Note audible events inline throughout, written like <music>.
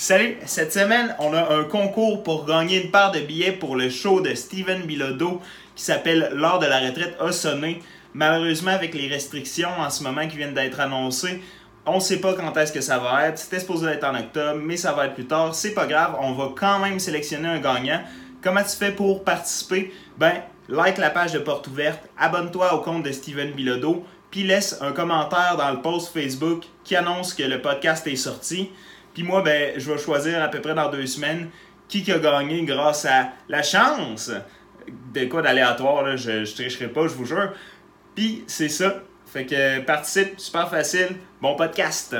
Salut! Cette semaine, on a un concours pour gagner une part de billets pour le show de Steven Bilodeau qui s'appelle L'heure de la retraite a sonné. Malheureusement, avec les restrictions en ce moment qui viennent d'être annoncées, on ne sait pas quand est-ce que ça va être. C'était supposé être en octobre, mais ça va être plus tard. C'est pas grave, on va quand même sélectionner un gagnant. Comment tu fais pour participer? Ben, like la page de Porte Ouverte, abonne-toi au compte de Steven Bilodeau, puis laisse un commentaire dans le post Facebook qui annonce que le podcast est sorti. Puis moi, ben, je vais choisir à peu près dans deux semaines qui a gagné grâce à la chance de quoi d'aléatoire, je, je tricherai pas, je vous jure. Puis c'est ça. Fait que participe, super facile. Bon podcast.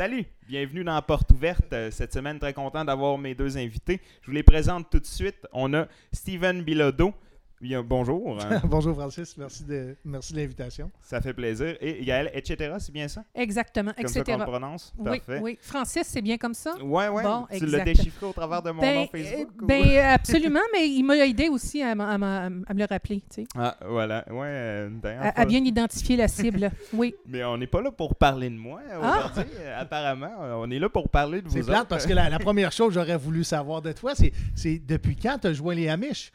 Salut, bienvenue dans Porte Ouverte. Euh, Cette semaine, très content d'avoir mes deux invités. Je vous les présente tout de suite. On a Steven Bilodeau. Bien, bonjour. hein. <laughs> Bonjour Francis, merci de, merci de l'invitation. Ça fait plaisir. Et Gaël, etc., c'est bien ça? Exactement, Comme etc. ça qu'on le prononce? oui, Parfait. oui. Francis, c'est bien comme ça? Ouais, ouais. Bon, tu l'as déchiffré au travers de mon ben, nom Facebook? euh, ou- ben, <laughs> absolument, mais il m'a aidé aussi à, me le rappeler, tu sais, Ah, voilà. Ouais, euh, d'ailleurs, à, pas- bien identifier la cible. <laughs> Oui. Mais on n'est pas là pour parler de moi Ah! aujourd'hui, euh, apparemment. On est là pour parler de vous C'est plate parce que la, la première chose que j'aurais voulu savoir de toi, c'est, c'est depuis quand tu as joint les Amish?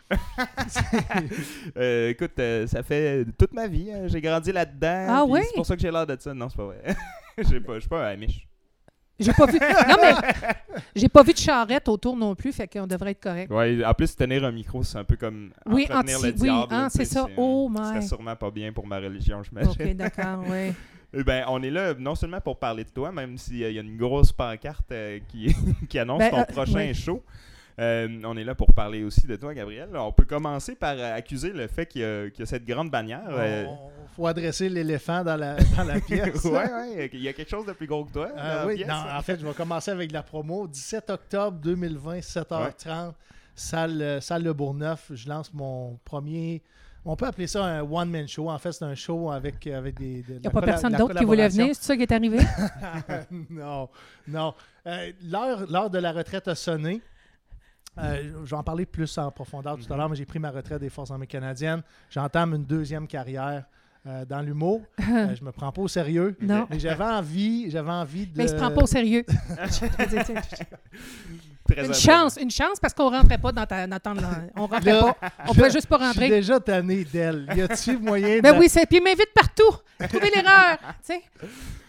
<laughs> Euh, écoute, euh, ça fait toute ma vie. hein. J'ai grandi là-dedans. Ah puis oui? C'est pour ça que j'ai l'air de ça. Non, c'est pas vrai. <laughs> J'ai pas- Je suis pas un Amish. J'ai pas vu. Non, mais <laughs> j'ai pas vu de charrette autour non plus, fait qu'on devrait être correct. Ouais, en plus, tenir un micro, c'est un peu comme Oui, entretenir anti- le oui, diable. hein, là, c'est tu sais, ça. Oh Ce serait my. sûrement pas bien pour ma religion, j'imagine. Ok, d'accord, oui. Eh ben, on est là non seulement pour parler de toi, même s'il y a une grosse pancarte euh, qui, qui annonce Ben, ton euh, prochain oui. show. Euh, on est là pour parler aussi de toi, Gabriel. On peut commencer par euh, accuser le fait qu'il y, a- qu'il y a cette grande bannière. euh, Il faut adresser l'éléphant dans la, <laughs> dans la pièce. <laughs> ouais, ouais, il y a quelque chose de plus gros que toi. Euh, dans la oui, pièce. non, en fait, je vais commencer avec la promo. 17 octobre 2020, 7h30, salle, euh, salle Le Bourgneuf. Je lance mon premier. On peut appeler ça un one-man show. En fait, c'est un show avec, avec des. Il n'y a pas personne d'autre qui voulait venir, c'est ça qui est arrivé? <laughs> non, non. Euh, l'heure, l'heure de la retraite a sonné. Euh, je vais en parler plus en profondeur tout à l'heure, mais j'ai pris ma retraite des Forces armées canadiennes. J'entame une deuxième carrière euh, dans l'humour. <laughs> Euh, je me prends pas au sérieux. Non. Mais j'avais envie, j'avais envie de. Mais il se prend pas au sérieux. <laughs> Très Une chance, une chance parce qu'on rentrait pas dans ta. Dans ton- on rentrait Là, pas. On pouvait juste pas Je suis rentrer. déjà tanné d'elle. Y a-t-il moyen Ben de. oui, c'est. Puis il m'invite partout. Trouver l'erreur. Tu sais,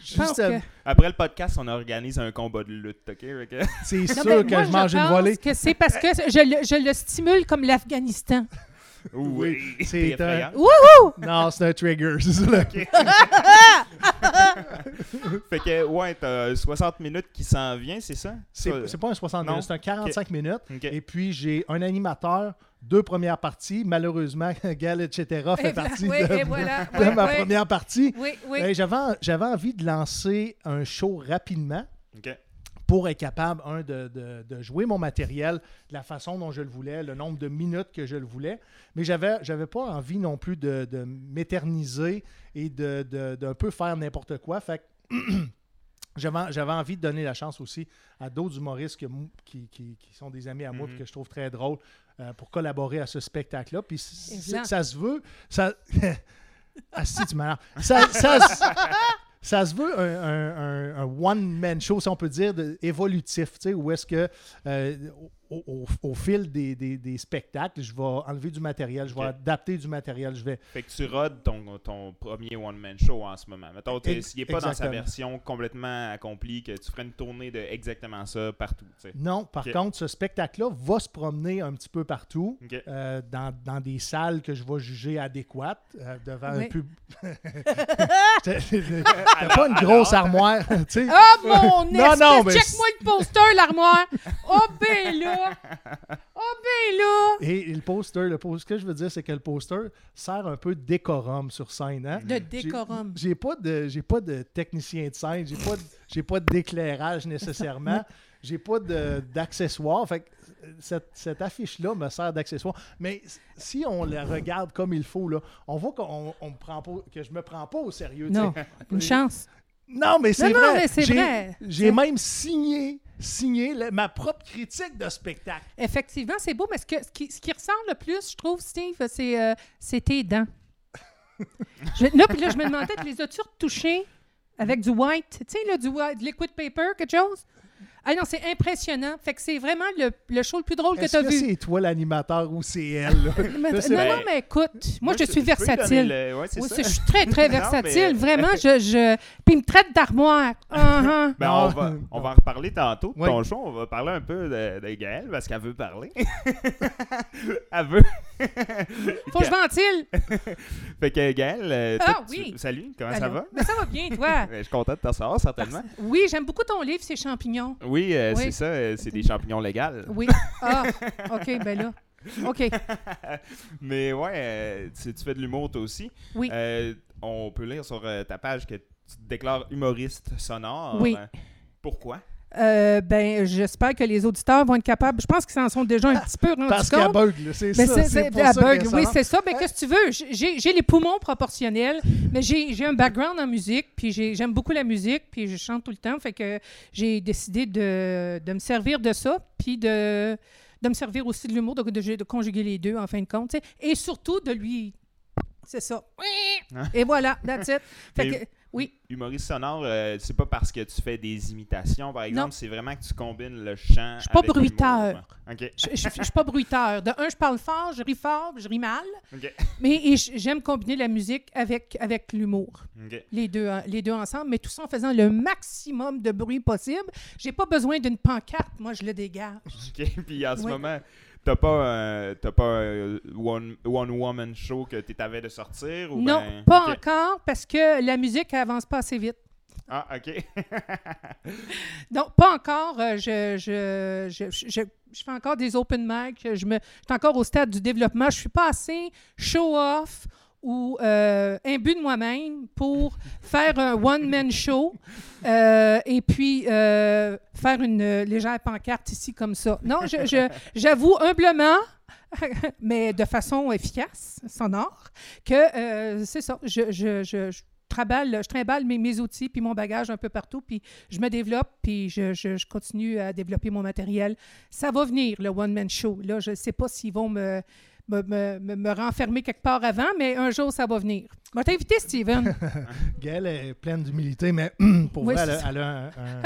je Après le podcast, on organise un combat de lutte, OK? <laughs> C'est Non, sûr que moi, je mange une pense volée. que c'est parce que je le, je le stimule comme l'Afghanistan. Oui, c'est effrayant. Wouhou! Non, c'est un trigger. <laughs> c'est ça, là. <laughs> Fait que, ouais, t'as 60 minutes qui s'en vient, c'est ça? C'est pas un 60 Non? minutes, c'est un 45 minutes. Et puis, j'ai un animateur, deux premières parties. Malheureusement, <laughs> Gal, etc. fait Et partie oui, de, et <laughs> voilà, de oui, ma oui. première partie. Oui, oui. Hey, J'avais en- j'avais envie de lancer un show rapidement pour être capable, un, de, de- de jouer mon matériel de la façon dont je le voulais, le nombre de minutes que je le voulais. Mais j'avais j'avais pas envie non plus de, de m'éterniser et de, de- d'un peu faire n'importe quoi. Fait que <clears throat> j'avais j'avais envie de donner la chance aussi à d'autres humoristes que qui, qui- qui sont des amis à moi Mhm. puis que je trouve très drôles euh, pour collaborer à ce spectacle-là. Puis ça se veut. Ça... <laughs> ah si, tu m'as ça, ça, se- <laughs> ça se veut un, un- un- un one-man show, si on peut dire, de- évolutif, tu sais, où est-ce que euh, au, au- au fil des, des- des spectacles, je vais enlever du matériel, je vais adapter du matériel, je vais... Fait que tu rodes ton, ton premier one-man show en ce moment. Mettons, s'il n'est pas dans sa version complètement accomplie, que tu ferais une tournée de exactement ça partout. Non, par contre, ce spectacle-là va se promener un petit peu partout. Euh, dans, dans des salles que je vais juger adéquates euh, devant un pub. <laughs> T'as pas une grosse armoire, <laughs> tu sais? Oh mon Non, non, mais Check-moi le poster, l'armoire! Oh ben là! Oh ben là! Et le poster, le poster, ce que je veux dire, c'est que le poster sert un peu de décorum sur scène. Hein? De décorum. J'ai pas de j'ai pas de technicien de scène, j'ai pas j'ai pas d'éclairage nécessairement, <laughs> j'ai pas d'accessoires. Fait que euh, cette, cette affiche-là me sert d'accessoire. Mais si on la regarde comme il faut, là, on voit qu'on on me prend pas, que je me prends pas au sérieux. Non, une chance. Non, mais c'est vrai. J'ai même signé, signé le- ma propre critique de spectacle. Effectivement, c'est beau, mais ce, que- ce qui, ce qui ressort le plus, je trouve, Steve, c'est euh, tes dents. <laughs> Je- là, puis là, je me demandais, tu les as-tu retouchées avec du white? Tu sais, du white, liquid paper, quelque chose? Ah non, c'est impressionnant. Fait que c'est vraiment le, le show le plus drôle que tu as que vu. c'est toi l'animateur ou c'est elle? là? <laughs> Mais- non, non, mais écoute, moi, je suis versatile. le- ouais, Oui, ça. je suis très, très <laughs> Non, versatile. mais- Vraiment, je, <laughs> je... Puis il me traite d'armoire. Uh-huh. Ben, Non. on, va, on va en reparler tantôt de Oui. ton show. On va parler un peu de, de Gaëlle parce qu'elle veut parler. Elle veut. Faut que je ventile. Fait que Gaëlle, euh, Ah, toi, tu- oui. salut, comment ça va? Ben, ça va bien, toi. Ben, Je suis content de te recevoir, certainement. Oui, j'aime beaucoup ton livre, ces champignons. Oui, euh, Oui. c'est ça, euh, c'est des champignons légaux. Oui. Ah, OK, ben là. OK. <laughs> Mais ouais, euh, tu, tu fais de l'humour toi aussi. Oui. Euh, on peut lire sur euh, ta page que tu te déclares humoriste sonore. Oui. Pourquoi? Euh, ben, j'espère que les auditeurs vont être capables. Je pense qu'ils s'en sont déjà un petit peu rendus Parce qu'elle compte. bug, là, c'est ça. c'est, C'est c'est- pour à ça bug, oui, c'est ça. Mais qu'est-ce que tu veux? J'ai, j'ai les poumons proportionnels, mais j'ai, j'ai un background en musique, puis j'ai- j'aime beaucoup la musique, puis je chante tout le temps. Fait que j'ai décidé de, de me servir de ça, puis de, de me servir aussi de l'humour, de, de- de conjuguer les deux, en fin de compte. tu sais. Et surtout de lui. C'est ça. Hein? Et voilà, that's it. <laughs> Fait que, oui. Humoriste sonore, euh, c'est pas parce que tu fais des imitations, par exemple, c'est vraiment que tu combines le chant. Je suis pas avec bruiteur. l'humour. OK. Je, suis pas bruiteur. De un, je parle fort, je ris fort, je ris mal. OK. Mais j'aime combiner la musique avec, avec l'humour. OK. Les deux, les deux ensemble, mais tout ça en faisant le maximum de bruit possible. J'ai pas besoin d'une pancarte, moi je le dégage. OK. Puis en ce moment, t'as pas, pas un one, one woman show que tu t'avais de sortir ou non, ben- pas encore parce que la musique avance pas assez vite. Ah, OK. <laughs> Non, pas encore. euh, je, je, je, je, je fais encore des open mic. Je, me, je suis encore au stade du développement. Je suis pas assez show-off ou euh, imbu de moi-même pour <laughs> faire un one-man show euh, et puis euh, faire une euh, légère pancarte ici comme ça. Non, <laughs> j'avoue humblement, <laughs> mais de façon efficace, sonore, que c'est ça. Je, je, je, je traballe, je trimballe mes, mes outils puis mon bagage un peu partout, puis je me développe, puis je, je- je continue à développer mon matériel. Ça va venir, le one-man show. Là, je ne sais pas s'ils vont me, me, me- me- me renfermer quelque part avant, mais un jour, ça va venir. Je vais t'inviter, Steven. <laughs> Gaëlle est pleine d'humilité, mais <clears throat> pour Oui, vrai, elle, a- ça. elle a un, un-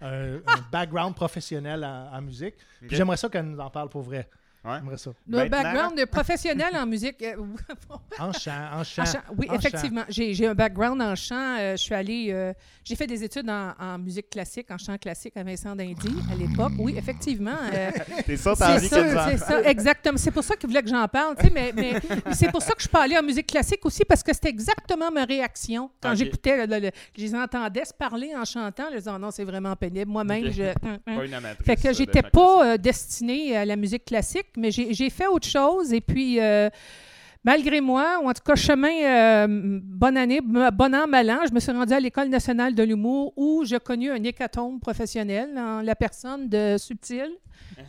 un- un background professionnel en, en musique. J'aimerais ça qu'elle nous en parle pour vrai. Ouais. J'aimerais ça. Le Maintenant- background de professionnel en musique. euh, <laughs> En chant, en chant. En chant, oui, En effectivement. J'ai j'ai un background en chant. Euh, je suis allée. euh, j'ai fait des études en, en musique classique, en chant classique à Vincent d'Indy à l'époque. Oui, effectivement. euh, <laughs> T'es sûr, t'as c'est envie ça, que nous en c'est ça, exactement. C'est pour ça qu'il voulait que j'en parle. tu sais, Mais, mais <laughs> c'est pour ça que je suis pas allée en musique classique aussi, parce que c'était exactement ma réaction quand Ok. j'écoutais. le- le- je les entendais se parler en chantant. Je disais, Oh non, c'est vraiment pénible. Moi-même, Ok. je. hum, hum. Pas une amatrice. Fait que j'étais pas euh, destinée à la musique classique, mais j'ai fait autre chose. Et puis, euh, malgré moi, ou en tout cas, chemin, euh, bonne année, bon an, mal an, je me suis rendue à l'École nationale de l'humour où j'ai connu un hécatombe professionnel en la personne de Subtil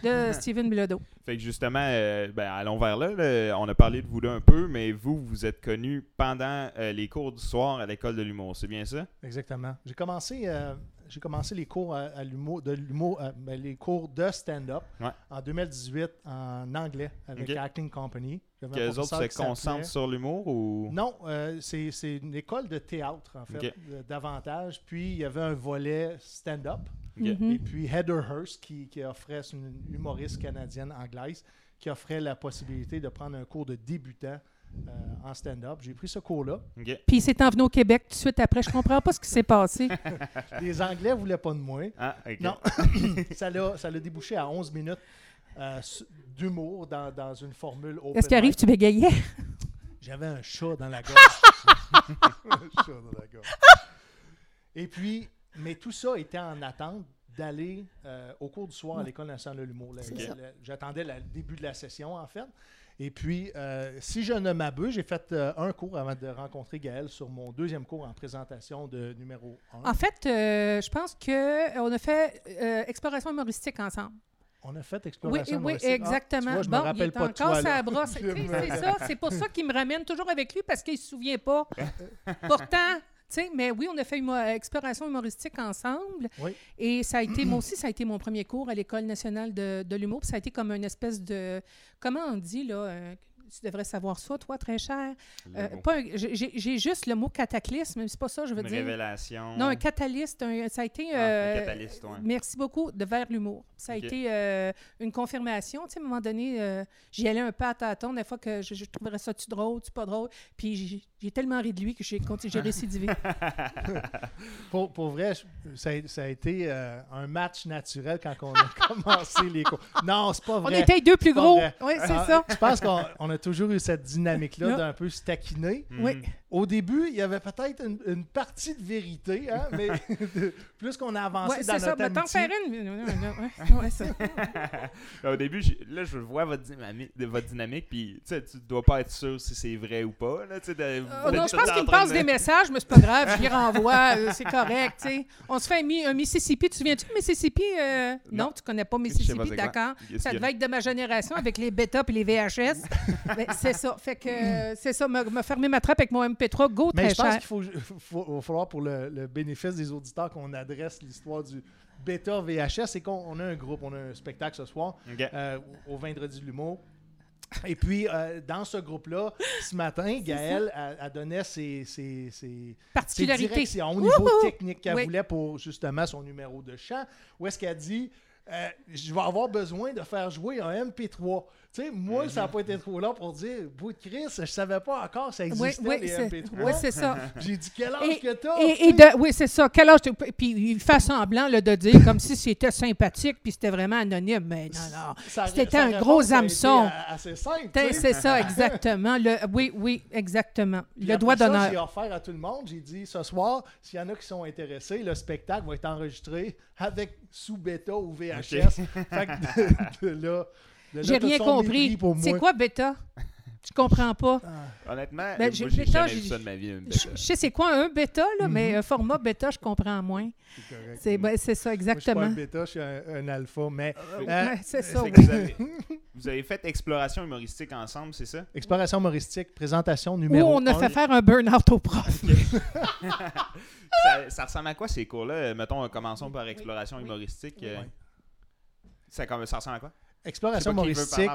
de <laughs> Steven Bilodeau. Fait que justement, euh, ben, allons vers là, là. On a parlé de vous deux un peu, mais vous, vous êtes connus pendant euh, les cours du soir à l'école de l'humour. C'est bien ça? Exactement. J'ai commencé, euh, j'ai commencé les cours à, à l'humour, de l'humour, euh, ben, les cours de stand-up Ouais. en 2018 en anglais avec. Acting Company. Que les autres se concentrent sur l'humour ou? Non, euh, c'est c'est une école de théâtre, en fait, euh, davantage. Puis, il y avait un volet stand-up. Mhm. Et puis, Heather Hurst, qui, qui offrait, c'est une humoriste canadienne anglaise, qui offrait la possibilité de prendre un cours de débutant en stand-up. J'ai pris ce cours-là. Puis il s'est envenu au Québec tout de suite après. Je comprends pas ce qui s'est passé. <laughs> Les Anglais ne voulaient pas de moi. Ah. Non, <coughs> ça l'a ça l'a débouché à 11 minutes euh, d'humour dans, dans une formule open Est-ce qu'il arrive, tu bégayais? J'avais un chat dans la gorge. <laughs> un chat dans la gorge. Et puis, mais tout ça était en attente d'aller euh, au cours du soir à l'École nationale de l'humour. J'attendais le début de la session, en fait. Et puis, euh, si je ne m'abuse, j'ai fait euh, un cours avant de rencontrer Gaël sur mon deuxième cours en présentation de numéro 1. En fait, euh, je pense qu'on a fait exploration humoristique ensemble. On a fait Oui, exploration. oui. Ah, exactement. tu vois, je bon, me rappelle il est pas de encore sa brosse. Tu c'est ça, c'est pour ça qu'il me ramène toujours avec lui parce qu'il se souvient pas. <laughs> Pourtant, tu mais oui, on a fait une exploration humoristique ensemble. Oui. Et ça a été, moi aussi, ça a été mon premier cours à l'École nationale de, de l'humour. Ça a été comme une espèce de, comment on dit, là, euh, tu devrais savoir ça, toi, très cher. Euh, j'ai juste le mot cataclysme, mais c'est pas ça, je veux Une dire. révélation. Non, un catalyste, un- ça a été... Ah, un euh, catalyste, ouais. Merci beaucoup de vers l'humour. Ça a été euh, une confirmation. Tu sais, à un moment donné, euh, j'y allais un peu à tâtons. Des fois que je, je trouverais ça-tu drôle, tu pas drôle? Puis j'ai- tellement ri de lui que j'ai récidivé. <laughs> Pour, pour vrai, je- ça a, ça a été euh, un match naturel quand on a <laughs> commencé les cours. Non, c'est pas On vrai. était les deux plus gros. Oui, c'est Ah, ça. Je pense qu'on on a toujours eu cette dynamique-là Là. d'un peu se taquiner. Mhm. Oui. Au début, il y avait peut-être une, une partie de vérité, hein, mais <laughs> plus qu'on a avancé Ouais, dans c'est ça. notre amitié... faire une. Ouais, ça. Au début, j'ai- là, je vois votre dynamique, votre dynamique puis tu tu dois pas être sûr si c'est vrai ou pas. Là, tu sais, de- Euh, non, je pense qu'il me passe de- des messages, mais c'est pas grave, je les renvoie, <laughs> euh, c'est correct, tu sais. On se fait un, un Mississippi, tu te souviens-tu de Mississippi? euh? Non, Non. tu connais pas Mississippi, d'accord. Ça devait être de ma génération avec les bêta et les VHS. <laughs> Ben, c'est ça, fait que euh, c'est ça, me, me fermer ma trappe avec mon MP3, go Mais très je pense qu'il faut, faut- va falloir, pour le, le bénéfice des auditeurs, qu'on adresse l'histoire du bêta VHS. C'est qu'on on a un groupe, on a un spectacle ce soir, euh, au Vendredi de l'humour. <laughs> Et puis, euh, dans ce groupe-là, ce matin, Gaëlle a, a donné ses, ses, ses, directions au niveau technique qu'elle Oui. voulait pour justement son numéro de chant. Où est-ce qu'elle dit euh, Je vais avoir besoin de faire jouer un MP3. Tu sais, moi, ça n'a pas été trop long pour dire Bout de Chris, je savais pas encore ça Oui, existait, oui, les c'est MP3. oui, c'est ça. <laughs> J'ai dit Quel âge Et, que t'as et- et de, oui, c'est ça. Quel âge t'as- Puis il fait semblant là, de dire comme si c'était sympathique puis c'était vraiment anonyme. Mais non, non. Ça- C'était un gros hameçon. assez simple. C'est ça, <laughs> exactement. Le, oui, oui, exactement. Puis Le doigt ça, d'honneur. J'ai offert à tout le monde. J'ai dit ce soir, s'il y en a qui sont intéressés, le spectacle va être enregistré avec sous bêta ou VHS. Fait que <laughs> de là, J'ai rien compris. C'est quoi bêta? Je comprends pas. Honnêtement, Ben, j'ai- jamais vu ça de ma vie. une Je bêta. je sais c'est quoi un bêta, là, Mhm. mais un format bêta, je comprends moins. C'est correct. C'est ben, ça, Moi, je suis pas exactement. un bêta, je suis un, un alpha. Mais Euh, euh, c'est ça. Oui. vous, avez, <laughs> vous avez fait exploration humoristique ensemble, c'est ça? exploration humoristique, présentation numéro on a un. fait faire un burn-out au prof. <laughs> ça, ça ressemble à quoi ces cours-là? Euh, Mettons, euh, commençons par exploration Oui. humoristique. Oui. ça ressemble à quoi? Exploration humoristique.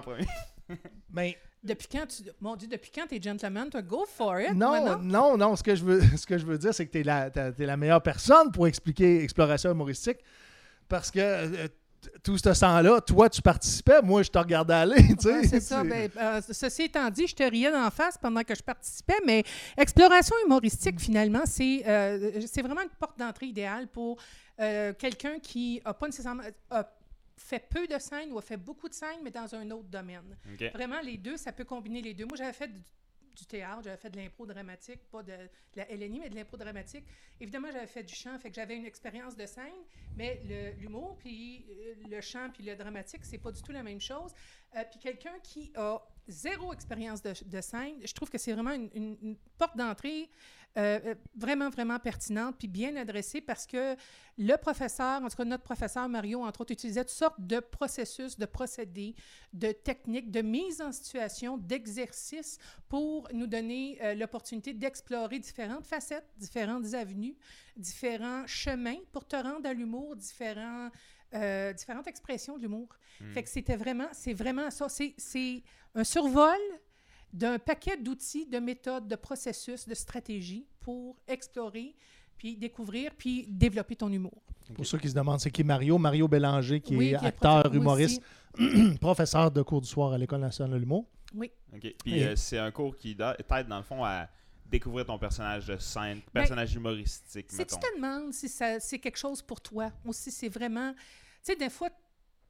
Ben, <laughs> Depuis quand tu. Mon Dieu, depuis quand t'es gentleman? Toi, go for it. non, moi, non, non, Ce que je veux, <laughs> ce que je veux dire, c'est que tu es, la t'es la meilleure personne pour expliquer exploration humoristique. Parce que euh, tout ce temps-là, toi, tu participais, moi, je te regardais aller. tu. Ouais, c'est ça. <laughs> Ben, euh, ceci étant dit, je te riais d'en face pendant que je participais, mais exploration humoristique, finalement, c'est euh, c'est vraiment une porte d'entrée idéale pour euh, quelqu'un qui a pas nécessairement a fait peu de scènes ou a fait beaucoup de scènes, mais dans un autre domaine. Vraiment, les deux, ça peut combiner les deux. Moi, j'avais fait du, du théâtre, j'avais fait de l'impro dramatique, pas de, de la LNI, mais de l'impro dramatique. Évidemment, j'avais fait du chant, fait que j'avais une expérience de scène, mais l'humour, puis euh, le chant, puis le dramatique, c'est pas du tout la même chose. Euh, puis quelqu'un qui a zéro expérience de, de scène, je trouve que c'est vraiment une, une- une porte d'entrée euh, euh, vraiment, vraiment pertinente, puis bien adressée parce que le professeur, en tout cas notre professeur Mario, entre autres, utilisait toutes sortes de processus, de procédés, de techniques, de mise en situation, d'exercices pour nous donner euh, l'opportunité d'explorer différentes facettes, différentes avenues, différents chemins pour te rendre à l'humour, différents, euh, différentes expressions de l'humour. Hmm. Fait que c'était vraiment, c'est vraiment ça. C'est un survol d'un paquet d'outils, de méthodes, de processus, de stratégies pour explorer, puis découvrir, puis développer ton humour. Pour ceux qui se demandent, c'est qui Mario? Mario Bélanger, qui Oui, est qui est acteur, humoriste, <clears throat> professeur de cours du soir à l'École nationale de l'humour. Oui. OK. Puis euh, c'est un cours qui t'aide, dans le fond, à découvrir ton personnage de scène, personnage humoristique, Si mettons. tu te demandes si ça, c'est quelque chose pour toi, ou si c'est vraiment. Tu sais, des fois, tu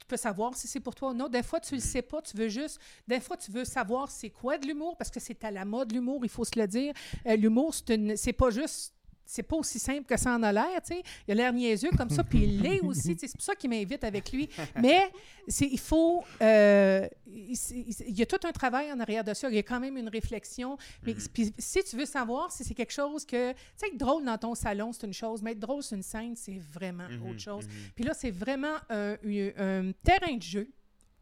peux savoir si c'est pour toi ou non. Des fois, tu le sais pas, tu veux juste. Des fois, tu veux savoir c'est quoi de l'humour, parce que c'est à la mode, l'humour, il faut se le dire. Euh, l'humour, c'est une- pas juste. C'est pas aussi simple que ça en a l'air, tu sais. Il a l'air niaiseux comme ça, puis il <laughs> l'est aussi. tu sais. C'est pour ça qu'il m'invite avec lui. Mais c'est, il faut. euh, il, y a tout un travail en arrière de ça. Il y a quand même une réflexion. Mais Mhm. puis si tu veux savoir si c'est quelque chose que. Tu sais, être drôle dans ton salon, c'est une chose, mais être drôle sur une scène, c'est vraiment Mhm, autre chose. mhm. Puis là, c'est vraiment un, un- un terrain de jeu,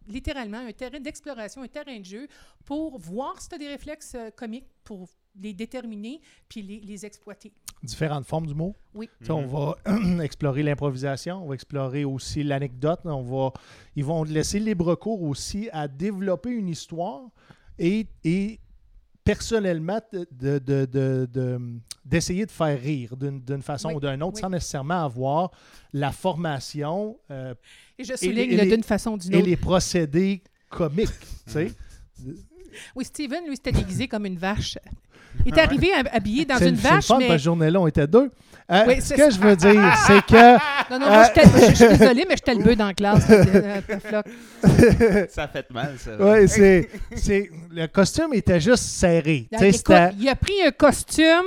littéralement, un terrain d'exploration, un terrain de jeu pour voir si tu as des réflexes euh, comiques, pour les déterminer puis les, les exploiter. Différentes formes d'humour? Oui. Tu sais, On va <clears throat> explorer l'improvisation, on va explorer aussi l'anecdote. On va, ils vont laisser libre cours aussi à développer une histoire et, et personnellement de- de- de- de- d'essayer de, faire rire d'une d'une façon Oui, ou d'une autre oui. sans nécessairement avoir la formation euh, Et je souligne d'une façon ou d'une et autre. les procédés comiques. tu sais. Oui, Steven, lui, c'était déguisé comme une vache. Il est arrivé hab- habillé dans C'est une c'est vache, fun, mais... parce journée-là, on était deux. Euh, Oui, ce c'est que je veux dire, <laughs> c'est que Non, non, moi, j'étais- je, je suis désolée, mais j'étais le bœuf dans la classe. <laughs> euh, euh. Ça fait mal, ça. Ouais, c'est, c'est, le costume était juste serré. Tu sais, Écoute, il a pris un costume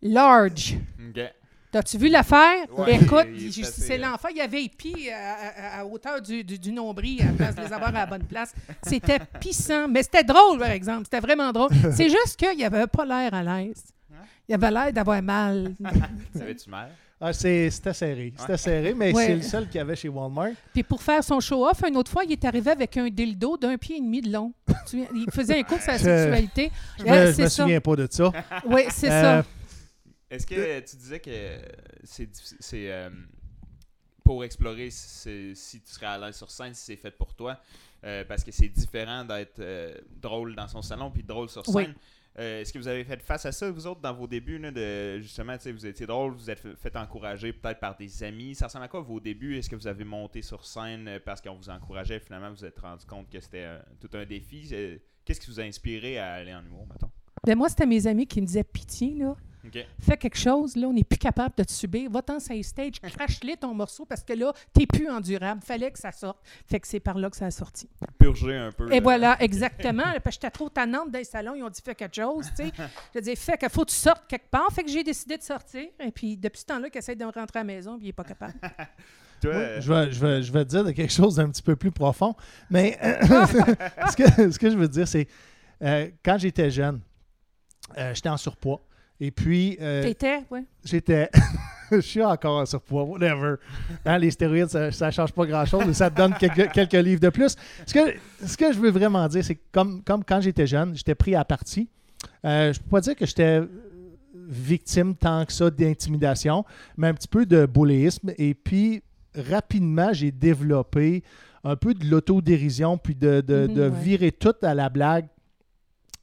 large. Ok. T'as-tu vu l'affaire? Ouais, Écoute, c'est euh, l'enfant, il avait épi à, à- à hauteur du, du- du nombril à la place de les avoir à la bonne place. C'était <laughs> pissant, mais c'était drôle, par exemple. C'était vraiment drôle. <laughs> C'est juste qu'il avait pas l'air à l'aise. Il avait l'air d'avoir mal. <laughs> Savais-tu mal? Ah, c'est- c'était serré. C'était Ouais. serré, mais Ouais. c'est le seul qu'il y avait chez Walmart. Puis pour faire son show-off, une autre fois, il est arrivé avec un dildo d'un pied et demi de long. Il faisait un cours sur la Je- sexualité. Je Euh, me, je c'est me souviens pas de ça. Oui, c'est Euh, ça. Est-ce que tu disais que c'est c'est euh, pour explorer si, si tu serais à l'aise sur scène, si c'est fait pour toi, euh, parce que c'est différent d'être euh, drôle dans son salon puis drôle sur scène. Oui. Est-ce que vous avez fait face à ça, vous autres, dans vos débuts, là, de justement, tu sais, vous étiez drôle, vous êtes fait, fait encourager peut-être par des amis. Ça ressemble à quoi vos débuts? Est-ce que vous avez monté sur scène parce qu'on vous encourageait, finalement, vous vous êtes rendu compte que c'était tout un défi? Qu'est-ce qui vous a inspiré à aller en humour, mettons? Ben moi, c'était mes amis qui me disaient pitié, là. Fais quelque chose, là, on n'est plus capable de te subir. Va-t'en sur les stage, <laughs> crache-les ton morceau parce que là, t'es plus endurable. Fallait que ça sorte. Fait que c'est par là que ça a sorti. Purger un peu. Et là. voilà, exactement. <laughs> Parce que j'étais trop tannante dans les salons. Ils ont dit fais quelque chose, tu sais. Je dis fait qu'il faut que tu sortes quelque part. Fait que j'ai décidé de sortir. Et puis, depuis ce temps-là, qu'il essaie de rentrer à la maison, puis il n'est pas capable. <laughs> Toi, Oui, euh, je, vais, je, vais, je vais te dire de quelque chose d'un petit peu plus profond. Mais ce, que, ce que je veux dire, c'est euh, quand j'étais jeune, euh, j'étais en surpoids. Et puis, euh, T'étais, oui. j'étais. <laughs> je suis encore en surpoids, whatever. Hein, les stéroïdes, ça ne change pas grand-chose, mais ça te donne quelques, <laughs> quelques livres de plus. Ce que, ce que je veux vraiment dire, c'est que comme, comme quand j'étais jeune, j'étais pris à partie. Euh, je ne peux pas dire que j'étais victime tant que ça d'intimidation, mais un petit peu de bullyisme. Et puis, rapidement, j'ai développé un peu de l'autodérision, puis de, de, Mhm, de ouais. virer tout à la blague.